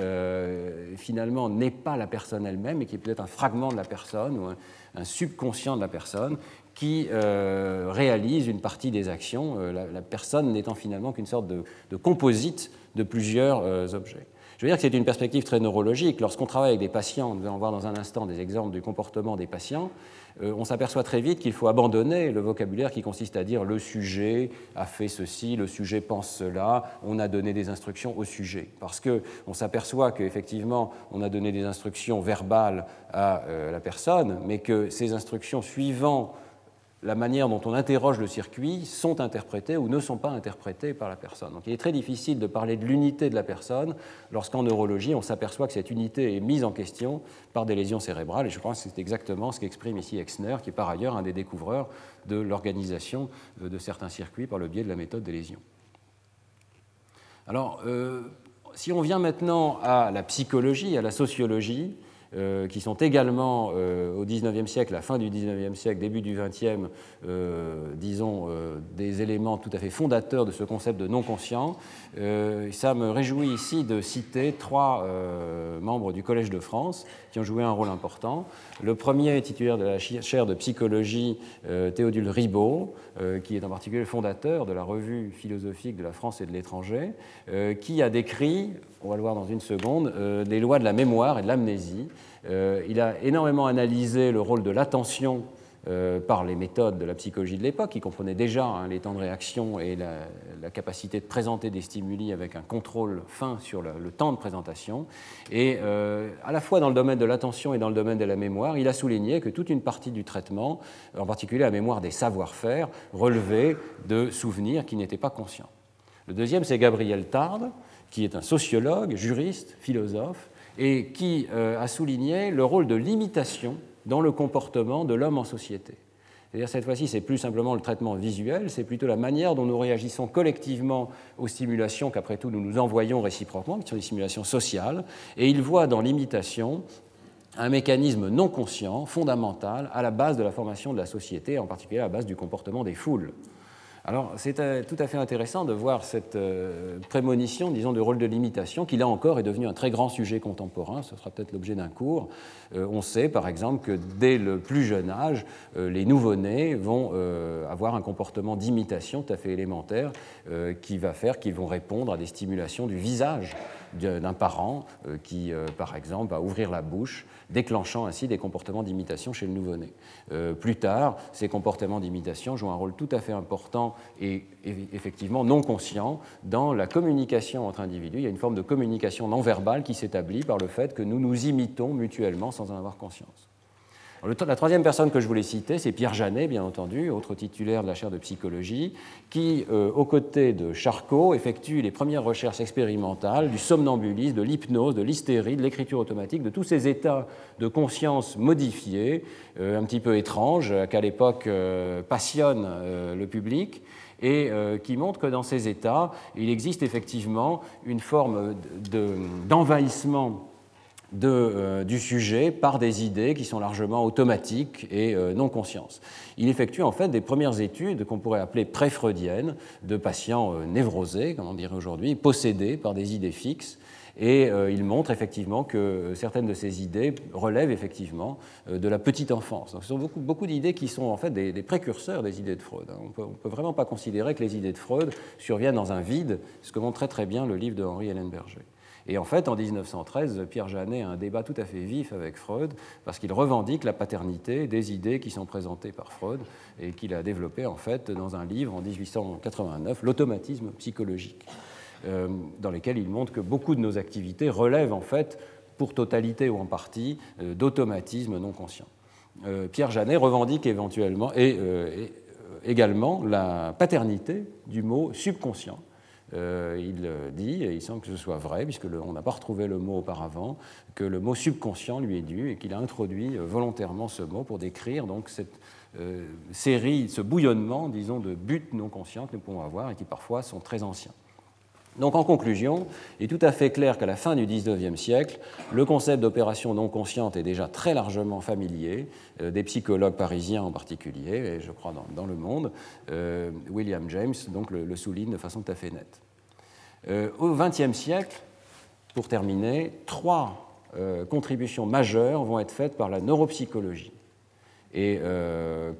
finalement n'est pas la personne elle-même, mais qui est peut-être un fragment de la personne ou un, un subconscient de la personne qui euh, réalise une partie des actions, euh, la, personne n'étant finalement qu'une sorte de, composite de plusieurs euh, objets. Je veux dire que c'est une perspective très neurologique. Lorsqu'on travaille avec des patients, nous allons voir dans un instant des exemples du comportement des patients, euh, on s'aperçoit très vite qu'il faut abandonner le vocabulaire qui consiste à dire le sujet a fait ceci, le sujet pense cela, on a donné des instructions au sujet. Parce qu'on s'aperçoit qu'effectivement, on a donné des instructions verbales à euh, la personne, mais que ces instructions suivant la manière dont on interroge le circuit sont interprétées ou ne sont pas interprétées par la personne. Donc il est très difficile de parler de l'unité de la personne lorsqu'en neurologie on s'aperçoit que cette unité est mise en question par des lésions cérébrales et je crois que c'est exactement ce qu'exprime ici Exner qui est par ailleurs un des découvreurs de l'organisation de certains circuits par le biais de la méthode des lésions. Alors euh, si on vient maintenant à la psychologie, à la sociologie, euh, qui sont également euh, au XIXe siècle, la fin du XIXe siècle, début du XXe, euh, disons, des éléments tout à fait fondateurs de ce concept de non-conscient. ça me réjouit ici de citer trois membres du Collège de France qui ont joué un rôle important. Le premier est titulaire de la chaire de psychologie Théodule Ribaud, qui est en particulier le fondateur de la revue philosophique de la France et de l'étranger, qui a décrit, on va le voir dans une seconde, les lois de la mémoire et de l'amnésie. Euh, il a énormément analysé le rôle de l'attention euh, par les méthodes de la psychologie de l'époque, qui comprenaient déjà hein, les temps de réaction et la, capacité de présenter des stimuli avec un contrôle fin sur le, temps de présentation. Et euh, à la fois dans le domaine de l'attention et dans le domaine de la mémoire, il a souligné que toute une partie du traitement, en particulier la mémoire des savoir-faire, relevait de souvenirs qui n'étaient pas conscients. Le deuxième, c'est Gabriel Tarde, qui est un sociologue, juriste, philosophe, et qui euh, a souligné le rôle de l'imitation dans le comportement de l'homme en société. C'est-à-dire cette fois-ci, c'est plus simplement le traitement visuel, c'est plutôt la manière dont nous réagissons collectivement aux stimulations qu'après tout nous nous envoyons réciproquement, qui sont des simulations sociales, et il voit dans l'imitation un mécanisme non conscient, fondamental, à la base de la formation de la société, en particulier à la base du comportement des foules. Alors c'est euh, tout à fait intéressant de voir cette euh, prémonition, disons, de rôle de l'imitation, qui là encore est devenu un très grand sujet contemporain, ce sera peut-être l'objet d'un cours. Euh, on sait par exemple que dès le plus jeune âge, les nouveau-nés vont avoir un comportement d'imitation tout à fait élémentaire qui va faire qu'ils vont répondre à des stimulations du visage d'un parent qui, par exemple, va ouvrir la bouche déclenchant ainsi des comportements d'imitation chez le nouveau-né. Euh, plus tard, ces comportements d'imitation jouent un rôle tout à fait important et, effectivement non conscient dans la communication entre individus. Il y a une forme de communication non verbale qui s'établit par le fait que nous nous imitons mutuellement sans en avoir conscience. La troisième personne que je voulais citer, c'est Pierre Janet, bien entendu, autre titulaire de la chaire de psychologie, qui, euh, aux côtés de Charcot, effectue les premières recherches expérimentales du somnambulisme, de l'hypnose, de l'hystérie, de l'écriture automatique, de tous ces états de conscience modifiés, euh, un petit peu étranges, qu'à l'époque euh, passionnent le public et qui montrent que dans ces états, il existe effectivement une forme d'envahissement euh, du sujet par des idées qui sont largement automatiques et euh, non conscientes. Il effectue en fait des premières études qu'on pourrait appeler pré-freudiennes de patients euh, névrosés, comme on dirait aujourd'hui, possédés par des idées fixes. Et il montre effectivement que certaines de ces idées relèvent effectivement de la petite enfance. Donc, ce sont beaucoup, beaucoup d'idées qui sont en fait des, précurseurs des idées de Freud. Hein. On ne peut vraiment pas considérer que les idées de Freud surviennent dans un vide, ce que montre très très bien le livre de Henri Ellenberger. Et en fait, en 1913, Pierre Janet a un débat tout à fait vif avec Freud, parce qu'il revendique la paternité des idées qui sont présentées par Freud et qu'il a développé en fait dans un livre en 1889, L'automatisme psychologique, euh, dans lequel il montre que beaucoup de nos activités relèvent en fait, pour totalité ou en partie, euh, d'automatisme non conscient. Euh, Pierre Janet revendique éventuellement et également la paternité du mot subconscient euh, il dit, et il semble que ce soit vrai, puisqu'on n'a pas retrouvé le mot auparavant, que le mot subconscient lui est dû et qu'il a introduit euh, volontairement ce mot pour décrire donc cette euh, série, ce bouillonnement, disons, de buts non conscients que nous pouvons avoir et qui parfois sont très anciens. Donc en conclusion, il est tout à fait clair qu'à la fin du XIXe siècle, le concept d'opération non consciente est déjà très largement familier, euh, des psychologues parisiens en particulier, et je crois dans, le monde. Euh, William James le, souligne de façon tout à fait nette. Euh, au XXe siècle, pour terminer, trois contributions majeures vont être faites par la neuropsychologie. Et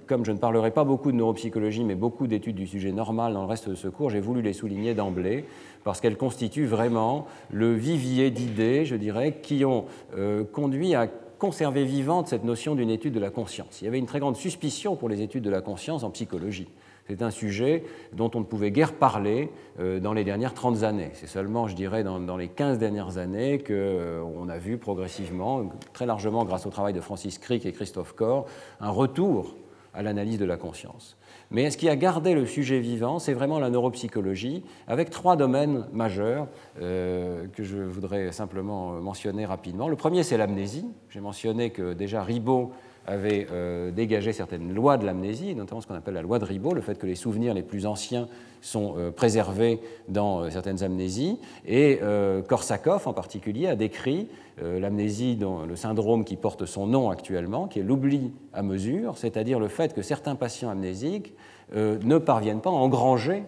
comme je ne parlerai pas beaucoup de neuropsychologie, mais beaucoup d'études du sujet normal dans le reste de ce cours, j'ai voulu les souligner d'emblée parce qu'elles constituent vraiment le vivier d'idées, je dirais, qui ont euh, conduit à conserver vivante cette notion d'une étude de la conscience. Il y avait une très grande suspicion pour les études de la conscience en psychologie. C'est un sujet dont on ne pouvait guère parler euh, dans les dernières 30 années. C'est seulement, je dirais, dans, les 15 dernières années qu'on euh, a vu progressivement, très largement grâce au travail de Francis Crick et Christophe Corr, un retour à l'analyse de la conscience. Mais ce qui a gardé le sujet vivant, c'est vraiment la neuropsychologie, avec trois domaines majeurs euh, que je voudrais simplement mentionner rapidement. Le premier, c'est l'amnésie. J'ai mentionné que déjà Ribot avait euh, dégagé certaines lois de l'amnésie, notamment ce qu'on appelle la loi de Ribot, le fait que les souvenirs les plus anciens sont euh, préservés dans certaines amnésies. Et Korsakoff, en particulier, a décrit l'amnésie, le syndrome qui porte son nom actuellement, qui est l'oubli à mesure, c'est-à-dire le fait que certains patients amnésiques euh, ne parviennent pas à engranger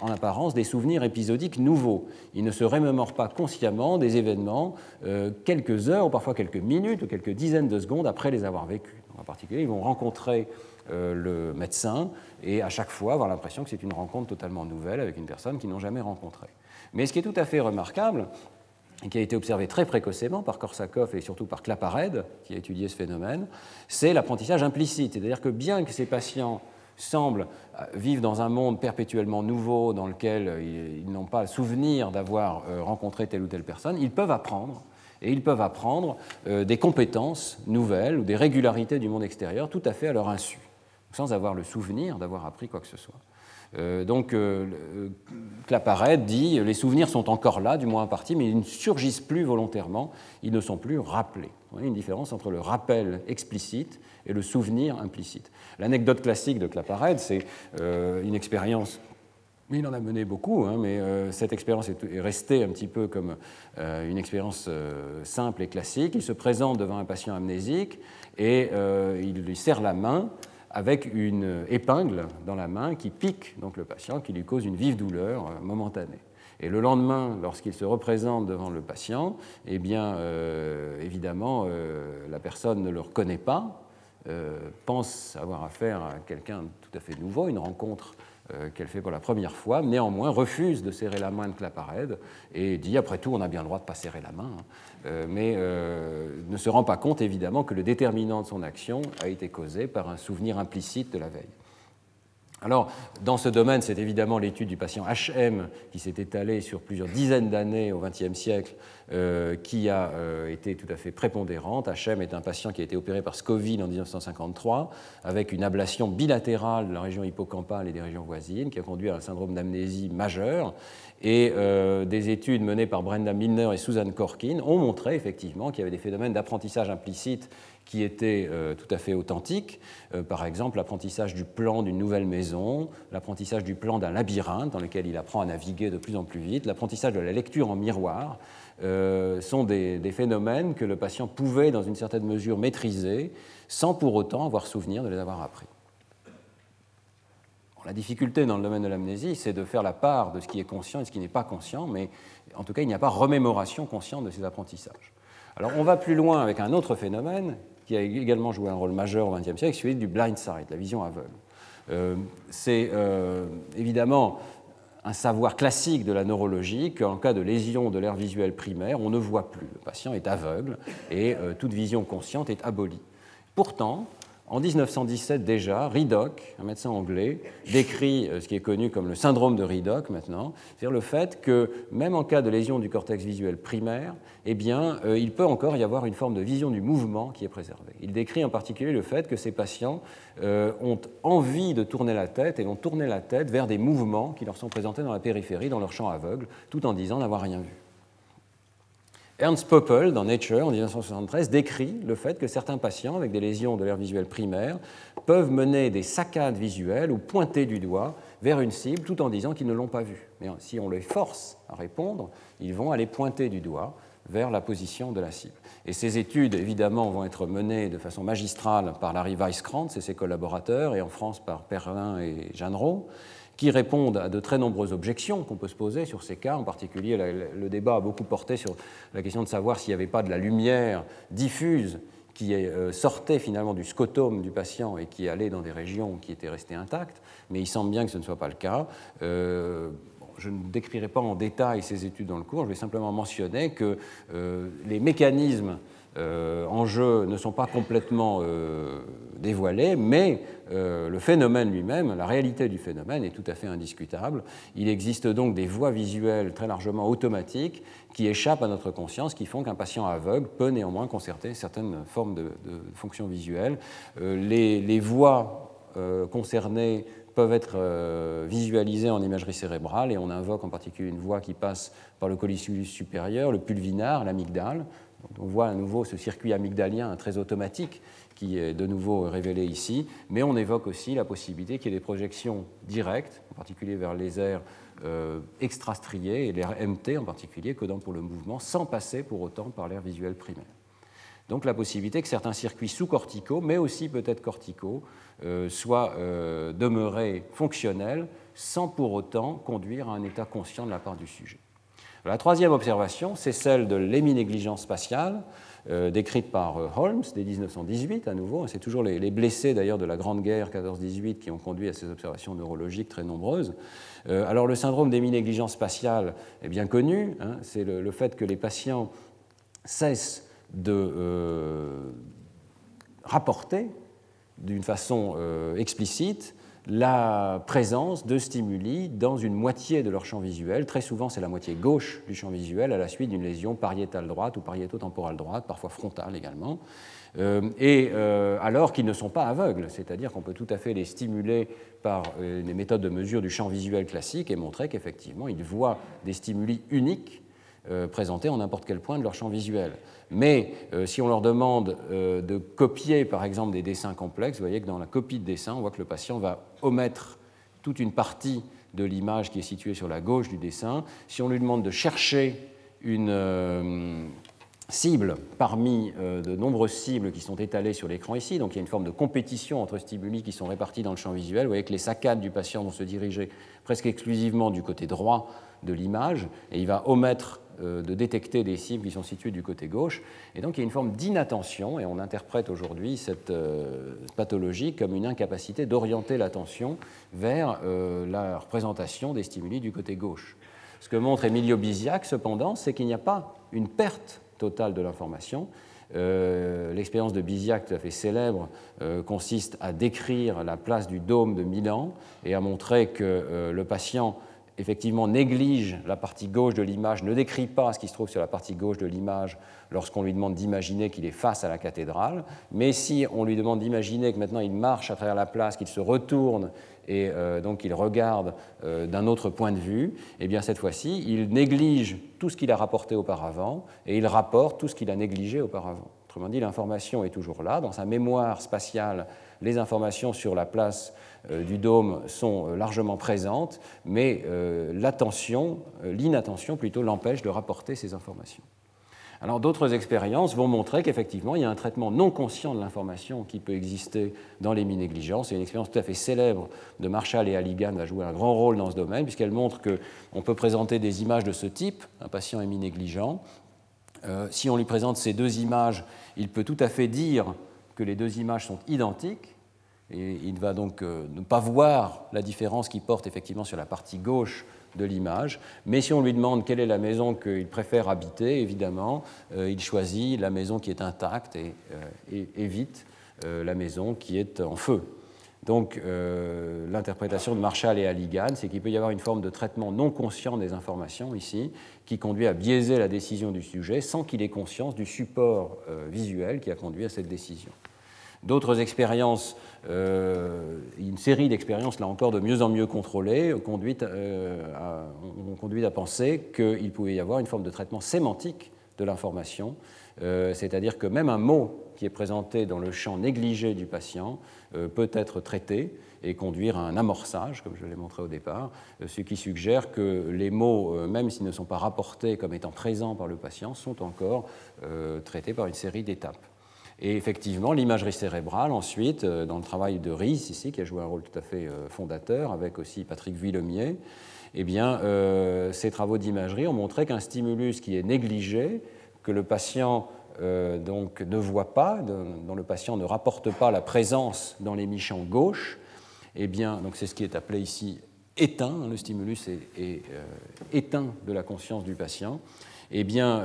en apparence des souvenirs épisodiques nouveaux. Ils ne se remémorent pas consciemment des événements euh, quelques heures ou parfois quelques minutes ou quelques dizaines de secondes après les avoir vécus. En particulier, ils vont rencontrer euh, le médecin et à chaque fois avoir l'impression que c'est une rencontre totalement nouvelle avec une personne qu'ils n'ont jamais rencontrée. Mais ce qui est tout à fait remarquable, et qui a été observé très précocement par Korsakoff et surtout par Claparède, qui a étudié ce phénomène, c'est l'apprentissage implicite. C'est-à-dire que bien que ces patients semblent euh, vivre dans un monde perpétuellement nouveau dans lequel euh, ils n'ont pas le souvenir d'avoir rencontré telle ou telle personne, ils peuvent apprendre et ils peuvent apprendre des compétences nouvelles ou des régularités du monde extérieur tout à fait à leur insu, sans avoir le souvenir d'avoir appris quoi que ce soit. donc, Claparède dit les souvenirs sont encore là, du moins en partie, mais ils ne surgissent plus volontairement, ils ne sont plus rappelés. Il y a une différence entre le rappel explicite et le souvenir implicite. L'anecdote classique de Claparède, c'est euh, une expérience il en a mené beaucoup, hein, mais euh, cette expérience est, restée un petit peu comme euh, une expérience simple et classique. Il se présente devant un patient amnésique et il lui serre la main avec une épingle dans la main qui pique donc le patient, qui lui cause une vive douleur momentanée. Et le lendemain, lorsqu'il se représente devant le patient, eh bien, évidemment, la personne ne le reconnaît pas, euh, pense avoir affaire à quelqu'un tout à fait nouveau, une rencontre qu'elle fait pour la première fois, néanmoins refuse de serrer la main de Claparède et dit après tout on a bien le droit de ne pas serrer la main, hein. mais ne se rend pas compte évidemment que le déterminant de son action a été causé par un souvenir implicite de la veille. Alors, dans ce domaine, c'est évidemment l'étude du patient HM qui s'est étalée sur plusieurs dizaines d'années au XXe siècle, euh, qui a euh, été tout à fait prépondérante. HM est un patient qui a été opéré par Scoville en 1953, avec une ablation bilatérale de la région hippocampale et des régions voisines, qui a conduit à un syndrome d'amnésie majeur. Et euh, des études menées par Brenda Milner et Susan Corkin ont montré effectivement qu'il y avait des phénomènes d'apprentissage implicite qui étaient tout à fait authentiques. Par exemple, l'apprentissage du plan d'une nouvelle maison, l'apprentissage du plan d'un labyrinthe dans lequel il apprend à naviguer de plus en plus vite, l'apprentissage de la lecture en miroir, euh, sont des, phénomènes que le patient pouvait, dans une certaine mesure, maîtriser sans pour autant avoir souvenir de les avoir appris. la difficulté dans le domaine de l'amnésie, c'est de faire la part de ce qui est conscient et ce qui n'est pas conscient, mais en tout cas, il n'y a pas remémoration consciente de ces apprentissages. Alors, on va plus loin avec un autre phénomène qui a également joué un rôle majeur au XXe siècle, celui du blind sight, la vision aveugle. Euh, c'est euh, évidemment un savoir classique de la neurologie qu'en cas de lésion de l'air visuel primaire, on ne voit plus. Le patient est aveugle et euh, toute vision consciente est abolie. Pourtant, en 1917 déjà, Ridoc, un médecin anglais, décrit euh, ce qui est connu comme le syndrome de Ridoc maintenant, c'est-à-dire le fait que même en cas de lésion du cortex visuel primaire, eh bien, euh, il peut encore y avoir une forme de vision du mouvement qui est préservée. Il décrit en particulier le fait que ces patients euh, ont envie de tourner la tête et vont tourner la tête vers des mouvements qui leur sont présentés dans la périphérie, dans leur champ aveugle, tout en disant n'avoir rien vu. Ernst Poppel, dans Nature, en 1973, décrit le fait que certains patients avec des lésions de l'air visuel primaire peuvent mener des saccades visuelles ou pointer du doigt vers une cible tout en disant qu'ils ne l'ont pas vue. Mais si on les force à répondre, ils vont aller pointer du doigt vers la position de la cible. Et ces études, évidemment, vont être menées de façon magistrale par Larry Weisskrantz et ses collaborateurs, et en France par Perlin et Jeannereau qui répondent à de très nombreuses objections qu'on peut se poser sur ces cas. En particulier, le débat a beaucoup porté sur la question de savoir s'il n'y avait pas de la lumière diffuse qui euh, sortait finalement du scotome du patient et qui allait dans des régions qui étaient restées intactes, mais il semble bien que ce ne soit pas le cas. Euh, je ne décrirai pas en détail ces études dans le cours, je vais simplement mentionner que euh, les mécanismes en jeu ne sont pas complètement dévoilés, mais euh, le phénomène lui-même, la réalité du phénomène est tout à fait indiscutable. Il existe donc des voies visuelles très largement automatiques qui échappent à notre conscience, qui font qu'un patient aveugle peut néanmoins concerter certaines formes de, fonctions visuelles. Les, les, voies concernées peuvent être visualisées en imagerie cérébrale et on invoque en particulier une voie qui passe par le colliculus supérieur, le pulvinar, l'amygdale, on voit à nouveau ce circuit amygdalien très automatique qui est de nouveau révélé ici, mais on évoque aussi la possibilité qu'il y ait des projections directes, en particulier vers les aires euh, extrastriées et l'air MT en particulier, codant pour le mouvement, sans passer pour autant par l'air visuel primaire. Donc la possibilité que certains circuits sous-corticaux, mais aussi peut-être corticaux, euh, soient euh, demeurés fonctionnels sans pour autant conduire à un état conscient de la part du sujet. La troisième observation, c'est celle de l'héminégligence spatiale, euh, décrite par euh, Holmes dès 1918 à nouveau. C'est toujours les, blessés d'ailleurs de la Grande Guerre 14-18 qui ont conduit à ces observations neurologiques très nombreuses. Euh, alors le syndrome d'héminégligence spatiale est bien connu. Hein. c'est le, fait que les patients cessent de rapporter d'une façon explicite la présence de stimuli dans une moitié de leur champ visuel. Très souvent, c'est la moitié gauche du champ visuel à la suite d'une lésion pariétale droite ou pariéto-temporale droite, parfois frontale également. Euh, et euh, alors qu'ils ne sont pas aveugles, c'est-à-dire qu'on peut tout à fait les stimuler par euh, des méthodes de mesure du champ visuel classique et montrer qu'effectivement, ils voient des stimuli uniques présentés en n'importe quel point de leur champ visuel. Mais euh, si on leur demande euh, de copier, par exemple, des dessins complexes, vous voyez que dans la copie de dessin, on voit que le patient va omettre toute une partie de l'image qui est située sur la gauche du dessin. Si on lui demande de chercher une euh, cible parmi de nombreuses cibles qui sont étalées sur l'écran ici, donc il y a une forme de compétition entre stimuli qui sont répartis dans le champ visuel, vous voyez que les saccades du patient vont se diriger presque exclusivement du côté droit de l'image, et il va omettre de détecter des cibles qui sont situées du côté gauche. Et donc il y a une forme d'inattention, et on interprète aujourd'hui cette pathologie comme une incapacité d'orienter l'attention vers la représentation des stimuli du côté gauche. Ce que montre Emilio Bisiac, cependant, c'est qu'il n'y a pas une perte totale de l'information, euh, l'expérience de Biziac, tout à fait célèbre, euh, consiste à décrire la place du dôme de Milan et à montrer que euh, le patient effectivement néglige la partie gauche de l'image, ne décrit pas ce qui se trouve sur la partie gauche de l'image lorsqu'on lui demande d'imaginer qu'il est face à la cathédrale, mais si on lui demande d'imaginer que maintenant il marche à travers la place, qu'il se retourne et donc il regarde d'un autre point de vue, eh bien cette fois-ci, il néglige tout ce qu'il a rapporté auparavant et il rapporte tout ce qu'il a négligé auparavant. Autrement dit, l'information est toujours là. Dans sa mémoire spatiale, les informations sur la place euh, du dôme sont euh, largement présentes, mais euh, l'attention, l'inattention plutôt, l'empêche de rapporter ces informations. Alors d'autres expériences vont montrer qu'effectivement, il y a un traitement non conscient de l'information qui peut exister dans les mi-négligences. Et une expérience tout à fait célèbre de Marshall et Halligan va jouer un grand rôle dans ce domaine, puisqu'elle montre qu'on peut présenter des images de ce type, un patient est mi-négligent. Euh, si on lui présente ces deux images, il peut tout à fait dire que les deux images sont identiques, et il va donc euh, ne pas voir la différence qu'il porte effectivement sur la partie gauche de l'image. Mais si on lui demande quelle est la maison qu'il préfère habiter, évidemment, euh, il choisit la maison qui est intacte et, euh, évite la maison qui est en feu. Donc l'interprétation de Marshall et Halligan, c'est qu'il peut y avoir une forme de traitement non conscient des informations ici, qui conduit à biaiser la décision du sujet sans qu'il ait conscience du support visuel qui a conduit à cette décision. D'autres expériences, euh, une série d'expériences, là encore, de mieux en mieux contrôlées, conduit euh, ont conduit à penser qu'il pouvait y avoir une forme de traitement sémantique de l'information, euh, c'est-à-dire que même un mot qui est présenté dans le champ négligé du patient peut être traité et conduire à un amorçage, comme je l'ai montré au départ, ce qui suggère que les mots, même s'ils ne sont pas rapportés comme étant présents par le patient, sont encore traités par une série d'étapes. Et effectivement, l'imagerie cérébrale, ensuite, euh, dans le travail de Ries, ici, qui a joué un rôle tout à fait euh, fondateur, avec aussi Patrick Villemier, eh bien, euh, ces travaux d'imagerie ont montré qu'un stimulus qui est négligé, que le patient donc, ne voit pas, dont le patient ne rapporte pas la présence dans l'hémichant gauche, eh bien, donc c'est ce qui est appelé ici éteint, le stimulus est, éteint de la conscience du patient, eh bien,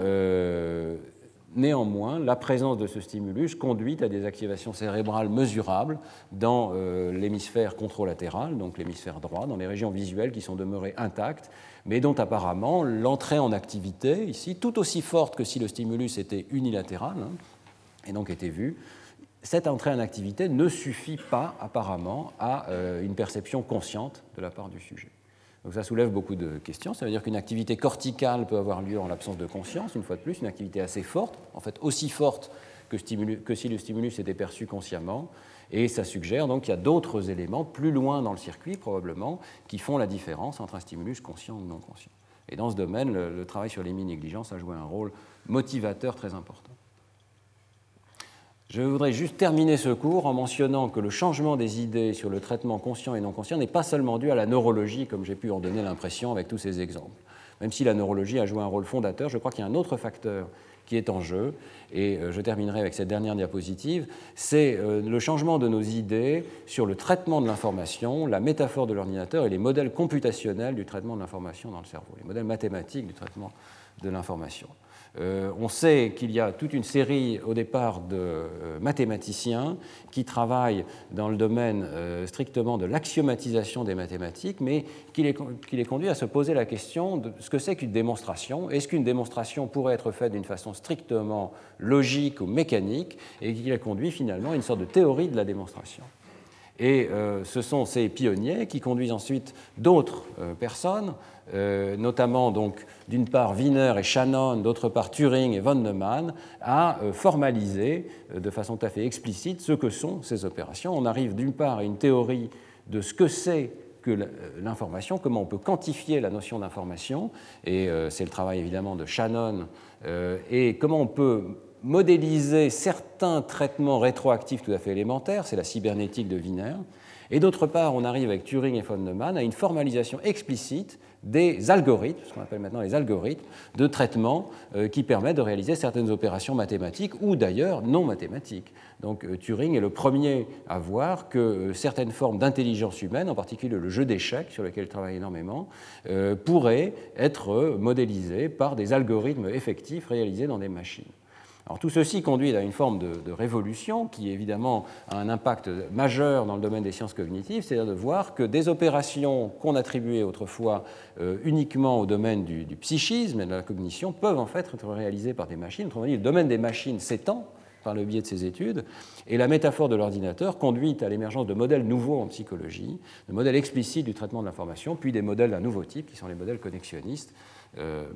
Néanmoins, la présence de ce stimulus conduit à des activations cérébrales mesurables dans euh, l'hémisphère contralatéral, donc l'hémisphère droit, dans les régions visuelles qui sont demeurées intactes, mais dont apparemment l'entrée en activité, ici, tout aussi forte que si le stimulus était unilatéral, hein, et donc était vu, cette entrée en activité ne suffit pas apparemment à euh, une perception consciente de la part du sujet. Donc ça soulève beaucoup de questions. Ça veut dire qu'une activité corticale peut avoir lieu en l'absence de conscience, une fois de plus, une activité assez forte, en fait aussi forte que, si le stimulus était perçu consciemment. Et ça suggère donc qu'il y a d'autres éléments plus loin dans le circuit, probablement, qui font la différence entre un stimulus conscient ou non conscient. Et dans ce domaine, le, travail sur les mi-négligences a joué un rôle motivateur très important. Je voudrais juste terminer ce cours en mentionnant que le changement des idées sur le traitement conscient et non conscient n'est pas seulement dû à la neurologie, comme j'ai pu en donner l'impression avec tous ces exemples. Même si la neurologie a joué un rôle fondateur, je crois qu'il y a un autre facteur qui est en jeu, et euh, je terminerai avec cette dernière diapositive, c'est euh, le changement de nos idées sur le traitement de l'information, la métaphore de l'ordinateur et les modèles computationnels du traitement de l'information dans le cerveau, les modèles mathématiques du traitement de l'information. Euh, on sait qu'il y a toute une série au départ de euh, mathématiciens qui travaillent dans le domaine euh, strictement de l'axiomatisation des mathématiques, mais qui les, qui les, conduit à se poser la question de ce que c'est qu'une démonstration. Est-ce qu'une démonstration pourrait être faite d'une façon strictement logique ou mécanique, et qui les conduit finalement à une sorte de théorie de la démonstration et ce sont ces pionniers qui conduisent ensuite d'autres personnes euh, notamment donc d'une part Wiener et Shannon, d'autre part Turing et von Neumann, à euh, formaliser euh, de façon tout à fait explicite ce que sont ces opérations. On arrive d'une part à une théorie de ce que c'est que l'information, comment on peut quantifier la notion d'information, et c'est le travail évidemment de Shannon, et comment on peut modéliser certains traitements rétroactifs tout à fait élémentaires, c'est la cybernétique de Wiener, et d'autre part, on arrive avec Turing et von Neumann à une formalisation explicite des algorithmes, ce qu'on appelle maintenant les algorithmes, de traitement euh, qui permettent de réaliser certaines opérations mathématiques ou d'ailleurs non mathématiques. Donc euh, Turing est le premier à voir que euh, certaines formes d'intelligence humaine, en particulier le jeu d'échecs, sur lequel il travaille énormément, pourraient être modélisées par des algorithmes effectifs réalisés dans des machines. Tout ceci conduit à une forme de, révolution qui évidemment a un impact majeur dans le domaine des sciences cognitives, c'est-à-dire de voir que des opérations qu'on attribuait autrefois euh, uniquement au domaine du, psychisme et de la cognition peuvent en fait être réalisées par des machines. Autrement dit, le domaine des machines s'étend par le biais de ces études, et la métaphore de l'ordinateur conduit à l'émergence de modèles nouveaux en psychologie, de modèles explicites du traitement de l'information, puis des modèles d'un nouveau type qui sont les modèles connexionnistes. Euh,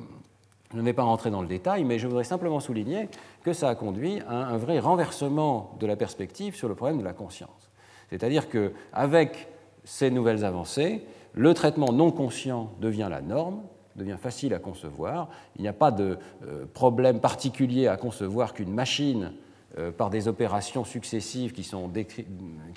je ne vais pas rentrer dans le détail, mais je voudrais simplement souligner que ça a conduit à un vrai renversement de la perspective sur le problème de la conscience. C'est-à-dire qu'avec ces nouvelles avancées, le traitement non conscient devient la norme, devient facile à concevoir. Il n'y a pas de euh, problème particulier à concevoir qu'une machine, euh, par des opérations successives qui,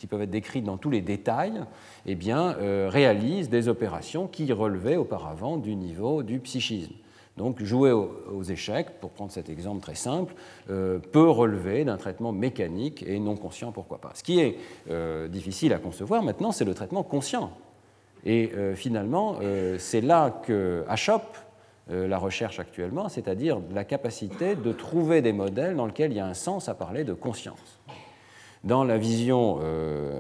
peuvent être décrites dans tous les détails, eh bien, euh, réalise des opérations qui relevaient auparavant du niveau du psychisme. Donc jouer aux, échecs, pour prendre cet exemple très simple, euh, peut relever d'un traitement mécanique et non conscient, pourquoi pas. Ce qui est euh, difficile à concevoir maintenant, c'est le traitement conscient. Et euh, finalement, c'est là que achoppe la recherche actuellement, c'est-à-dire la capacité de trouver des modèles dans lesquels il y a un sens à parler de conscience. Dans la vision,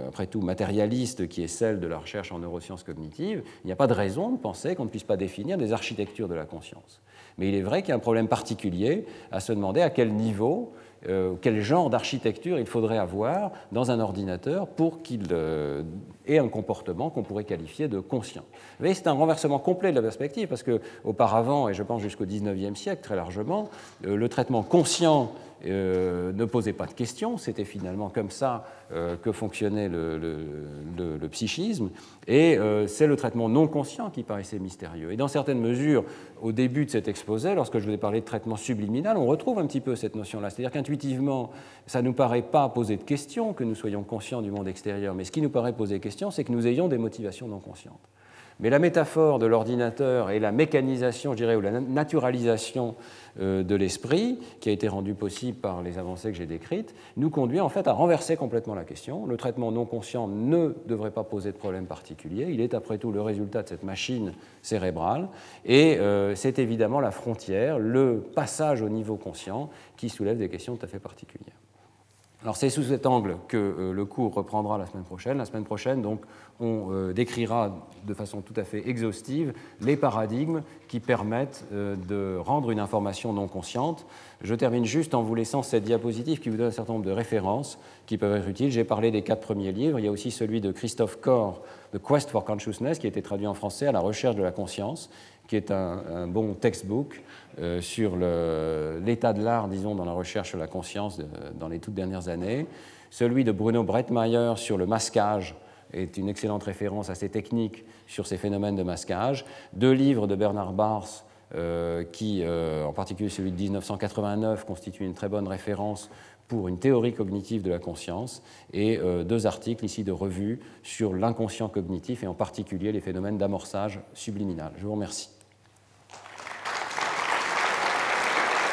après tout, matérialiste qui est celle de la recherche en neurosciences cognitives, il n'y a pas de raison de penser qu'on ne puisse pas définir des architectures de la conscience. Mais il est vrai qu'il y a un problème particulier à se demander à quel niveau, euh, quel genre d'architecture il faudrait avoir dans un ordinateur pour qu'il euh, ait un comportement qu'on pourrait qualifier de conscient. Vous voyez, c'est un renversement complet de la perspective parce qu'auparavant, et je pense jusqu'au XIXe siècle très largement, euh, le traitement conscient euh, ne posait pas de questions, c'était finalement comme ça euh, que fonctionnait le, psychisme, et euh, c'est le traitement non conscient qui paraissait mystérieux. Et dans certaines mesures, au début de cet exposé, lorsque je vous ai parlé de traitement subliminal, on retrouve un petit peu cette notion-là, c'est-à-dire qu'intuitivement, ça ne nous paraît pas poser de questions que nous soyons conscients du monde extérieur, mais ce qui nous paraît poser question, c'est que nous ayons des motivations non conscientes. Mais la métaphore de l'ordinateur et la mécanisation, je dirais, ou la naturalisation euh, de l'esprit, qui a été rendue possible par les avancées que j'ai décrites, nous conduit en fait à renverser complètement la question. Le traitement non conscient ne devrait pas poser de problème particulier. Il est après tout le résultat de cette machine cérébrale. Et euh, c'est évidemment la frontière, le passage au niveau conscient, qui soulève des questions tout à fait particulières. Alors c'est sous cet angle que euh, le cours reprendra la semaine prochaine. La semaine prochaine, donc, on euh, décrira de façon tout à fait exhaustive les paradigmes qui permettent euh, de rendre une information non consciente. Je termine juste en vous laissant cette diapositive qui vous donne un certain nombre de références qui peuvent être utiles. J'ai parlé des quatre premiers livres. Il y a aussi celui de Christophe Corr, The Quest for Consciousness, qui a été traduit en français à la recherche de la conscience, qui est un, bon textbook euh, sur l'état de l'art, disons, dans la recherche sur la conscience dans les toutes dernières années. Celui de Bruno Brettmeyer sur le masquage est une excellente référence à ces techniques sur ces phénomènes de masquage. Deux livres de Bernard Bars, euh, qui, euh, en particulier celui de 1989, constitue une très bonne référence pour une théorie cognitive de la conscience, et deux articles ici de revue sur l'inconscient cognitif et en particulier les phénomènes d'amorçage subliminal. Je vous remercie.